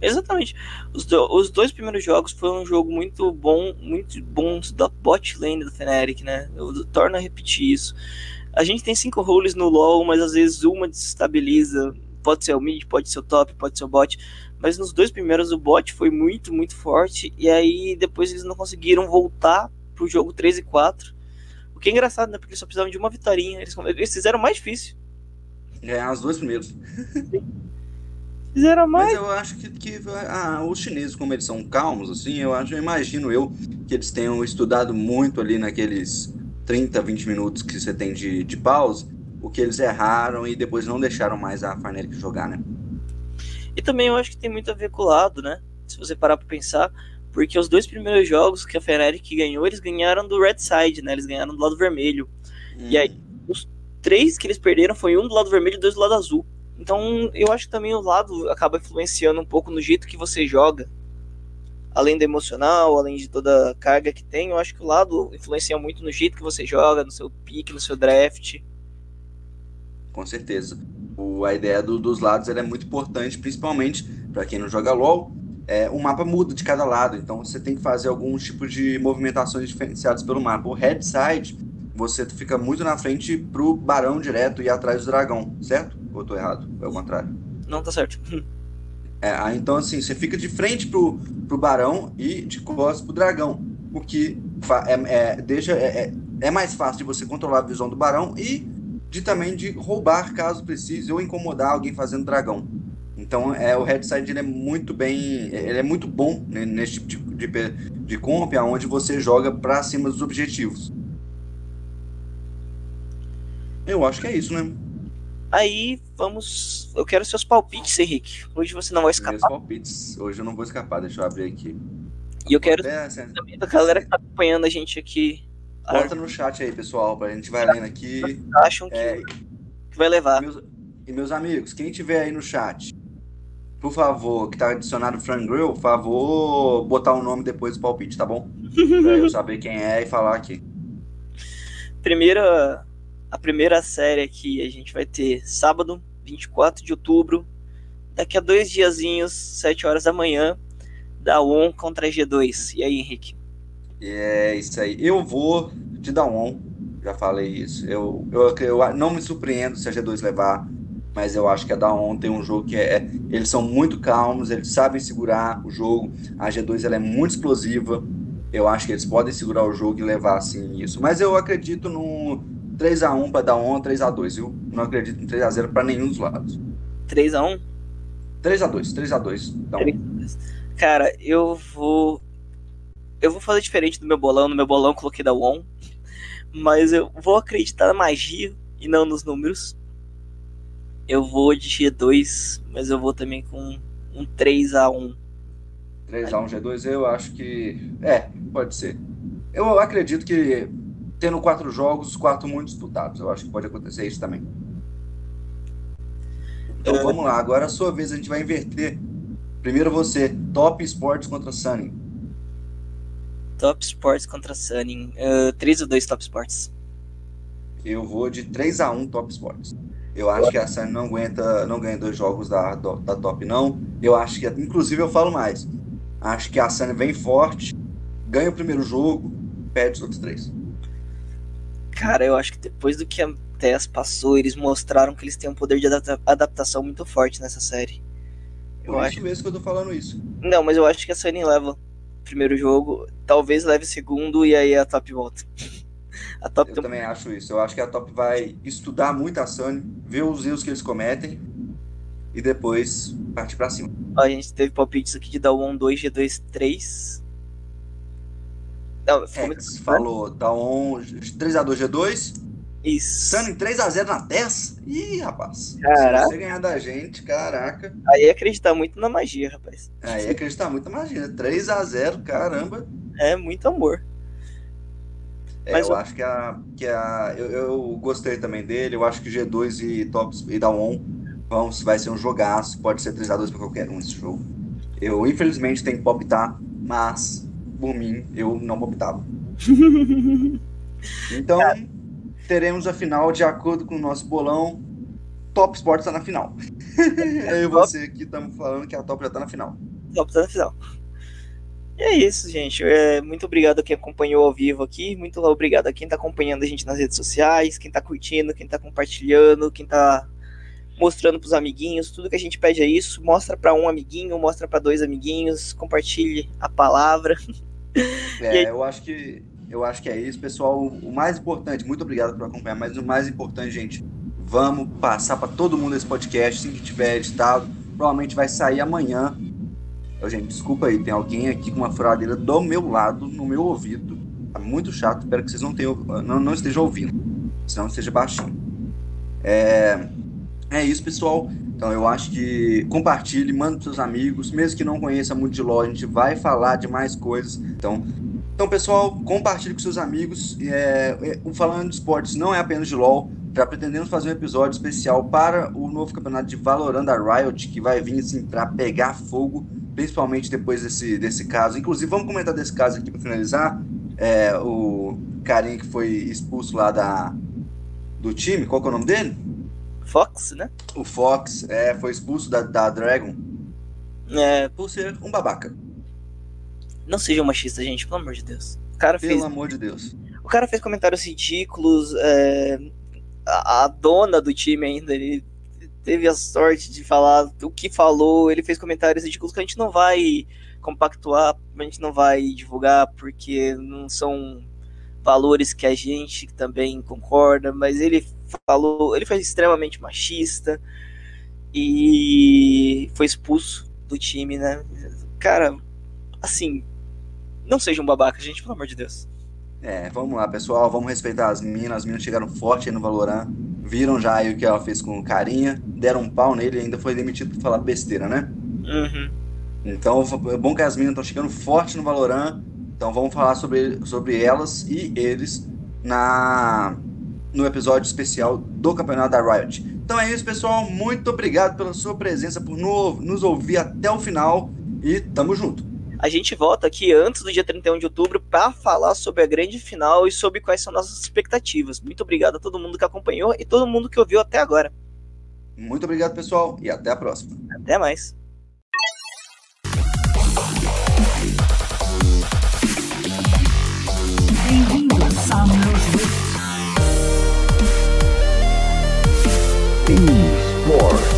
Exatamente. Os, do, os dois primeiros jogos foram um jogo muito bom, muito bom da bot lane da Fnatic, né? Eu torno a repetir isso. A gente tem cinco roles no LoL, mas às vezes uma desestabiliza. Pode ser o mid, pode ser o top, pode ser o bot. Mas nos dois primeiros o bot foi muito, muito forte. E aí depois eles não conseguiram voltar pro jogo 3 e 4. O que é engraçado, né? Porque eles só precisavam de uma vitória. Eles, eles fizeram mais difícil. Ganhar os dois primeiros. Fizeram mais. Mas eu acho que, que ah, os chineses, como eles são calmos, assim, eu acho, eu imagino eu que eles tenham estudado muito ali naqueles 30, 20 minutos que você tem de, de pausa, o que eles erraram e depois não deixaram mais a Fnatic jogar, né? E também eu acho que tem muito a ver com o lado, né? Se você parar pra pensar, porque os dois primeiros jogos que a Fnatic ganhou, eles ganharam do Red Side, né? Eles ganharam do lado vermelho. Hum. E aí, os três que eles perderam foi um do lado vermelho e dois do lado azul. Então, eu acho que também o lado acaba influenciando um pouco no jeito que você joga. Além do emocional, além de toda a carga que tem, eu acho que o lado influencia muito no jeito que você joga, no seu pique, no seu draft. Com certeza o, a ideia do, dos lados é muito importante, principalmente para quem não joga LOL. É, o mapa muda de cada lado, então você tem que fazer alguns tipos de movimentações diferenciadas pelo mapa. O head side, você fica muito na frente pro barão direto e atrás do dragão, certo? Ou eu tô errado? É o contrário. Não, tá certo. É, ah, então, assim, você fica de frente pro, pro barão e de costas pro dragão. O que é, é, deixa, é, é, é mais fácil de você controlar a visão do barão e de também de roubar caso precise ou incomodar alguém fazendo dragão. Então, é, o headside ele é muito bem, ele é muito bom né, nesse tipo de, de, de comp, onde você joga para cima dos objetivos. Eu acho que é isso, né? Aí vamos. Eu quero seus palpites, Henrique. Hoje você não vai escapar. Meus palpites. Hoje eu não vou escapar, deixa eu abrir aqui. E eu quero é, também da galera que tá acompanhando a gente aqui. Bota no chat aí, pessoal, pra gente vai lendo aqui. Acham que, é, que vai levar. E meus, e meus amigos, quem tiver aí no chat, por favor, que tá adicionado Frank Grill, por favor, botar o um nome depois do palpite, tá bom? pra eu saber quem é e falar aqui. Primeira a primeira série aqui a gente vai ter sábado, 24 de outubro, daqui a dois diazinhos, 7 horas da manhã, da ON contra a G2. E aí, Henrique? É isso aí. Eu vou de dar ON, já falei isso. Eu, eu, eu não me surpreendo se a G2 levar, mas eu acho que a da ON tem um jogo que é. Eles são muito calmos, eles sabem segurar o jogo. A G2 ela é muito explosiva. Eu acho que eles podem segurar o jogo e levar assim isso. Mas eu acredito no, 3x1 para dar 1 3x2, viu? Não acredito em 3x0 para nenhum dos lados. 3x1? 3x2, 3x2. Dá 3 Cara, eu vou. Eu vou fazer diferente do meu bolão. No meu bolão eu coloquei da ON. Mas eu vou acreditar na magia e não nos números. Eu vou de G2, mas eu vou também com um 3x1. 3x1 G2, eu acho que. É, pode ser. Eu acredito que tendo quatro jogos, os quatro muito disputados. Eu acho que pode acontecer isso também. Então é... vamos lá, agora é a sua vez, a gente vai inverter. Primeiro você, Top Sports contra Sunny. Top Sports contra Sunny. Uh, 3 ou 2 Top Sports? Eu vou de 3 a 1 Top Sports. Eu acho que a Sunny não aguenta, não ganha dois jogos da, da Top, não. Eu acho que, inclusive, eu falo mais. Acho que a Sunny vem forte, ganha o primeiro jogo, perde os outros três. Cara, eu acho que depois do que a Tess passou, eles mostraram que eles têm um poder de adaptação muito forte nessa série. Eu Por acho mesmo que eu tô falando isso. Não, mas eu acho que a Sunny leva primeiro jogo, talvez leve segundo e aí a Top volta. a Top eu tem... também acho isso. Eu acho que a Top vai estudar muito a Sunny, ver os erros que eles cometem e depois partir pra cima. a gente teve palpites aqui de dar 1, 2, G2, 3. Não, Rex falou, tá on 3x2 G2. Isso. Sunny 3x0 na Tess? Ih, rapaz. Caraca. Se você ganhar da gente, caraca. Aí é acreditar muito na magia, rapaz. Aí é acreditar muito na magia. 3x0, caramba. É muito amor. É, Mas eu, eu acho que a. Que a eu, eu, gostei também dele. Eu acho que G2 e Tops e da On vão, vai ser um jogaço. Pode ser 3x2 pra qualquer um esse jogo. Eu, infelizmente, tenho que palpitar, mas por mim, eu não optava. então, teremos a final de acordo com o nosso bolão. Top Sport está na final. eu e você aqui estamos falando que a Top já está na final. Top está na final. E é isso, gente. É, muito obrigado a quem acompanhou ao vivo aqui. Muito obrigado a quem está acompanhando a gente nas redes sociais, quem está curtindo, quem está compartilhando, quem está mostrando para os amiguinhos. Tudo que a gente pede é isso. Mostra para um amiguinho, mostra para dois amiguinhos, compartilhe a palavra. É, eu acho que eu acho que é isso, pessoal. O mais importante, muito obrigado por acompanhar, mas o mais importante, gente, vamos passar para todo mundo esse podcast, assim que tiver editado, provavelmente vai sair amanhã. Eu, gente, desculpa aí, tem alguém aqui com uma furadeira do meu lado, no meu ouvido. Tá muito chato, espero que vocês não tenham, não, não estejam ouvindo, senão esteja baixinho. É, é isso, pessoal. Então eu acho que compartilhe, manda para seus amigos, mesmo que não conheça muito de LoL, a gente vai falar de mais coisas. Então, então pessoal, compartilhe com seus amigos. É, é, o Falando de Esportes não é apenas de LoL. Já pretendemos fazer um episódio especial para o novo campeonato de Valorant da Riot, que vai vir assim para pegar fogo, principalmente depois desse, desse caso. Inclusive, vamos comentar desse caso aqui para finalizar. É, o carinha que foi expulso lá da, do time, qual que é o nome dele? Fox, né? O Fox é, foi expulso da, da Dragon é... por ser um babaca. Não seja um machista, gente, pelo amor de Deus. O cara pelo fez... amor de Deus. O cara fez comentários ridículos, é, a, a, dona do time ainda, ele teve a sorte de falar o que falou, ele fez comentários ridículos que a gente não vai compactuar, a gente não vai divulgar, porque não são valores que a gente também concorda, mas ele falou, ele foi extremamente machista e foi expulso do time, né? Cara, assim, não seja um babaca, gente, pelo amor de Deus. É, vamos lá, pessoal, vamos respeitar as minas. As minas chegaram forte aí no Valorant, viram já aí o que ela fez com carinha, deram um pau nele e ainda foi demitido por falar besteira, né? Uhum. Então, é bom que as minas estão chegando forte no Valorant. Então, vamos falar sobre, sobre elas e eles na no episódio especial do Campeonato da Riot. Então é isso, pessoal. Muito obrigado pela sua presença, por no, nos ouvir até o final e tamo junto. A gente volta aqui antes do dia 31 de outubro para falar sobre a grande final e sobre quais são nossas expectativas. Muito obrigado a todo mundo que acompanhou e todo mundo que ouviu até agora. Muito obrigado, pessoal, e até a próxima. Até mais. Bem-vindos a Sports.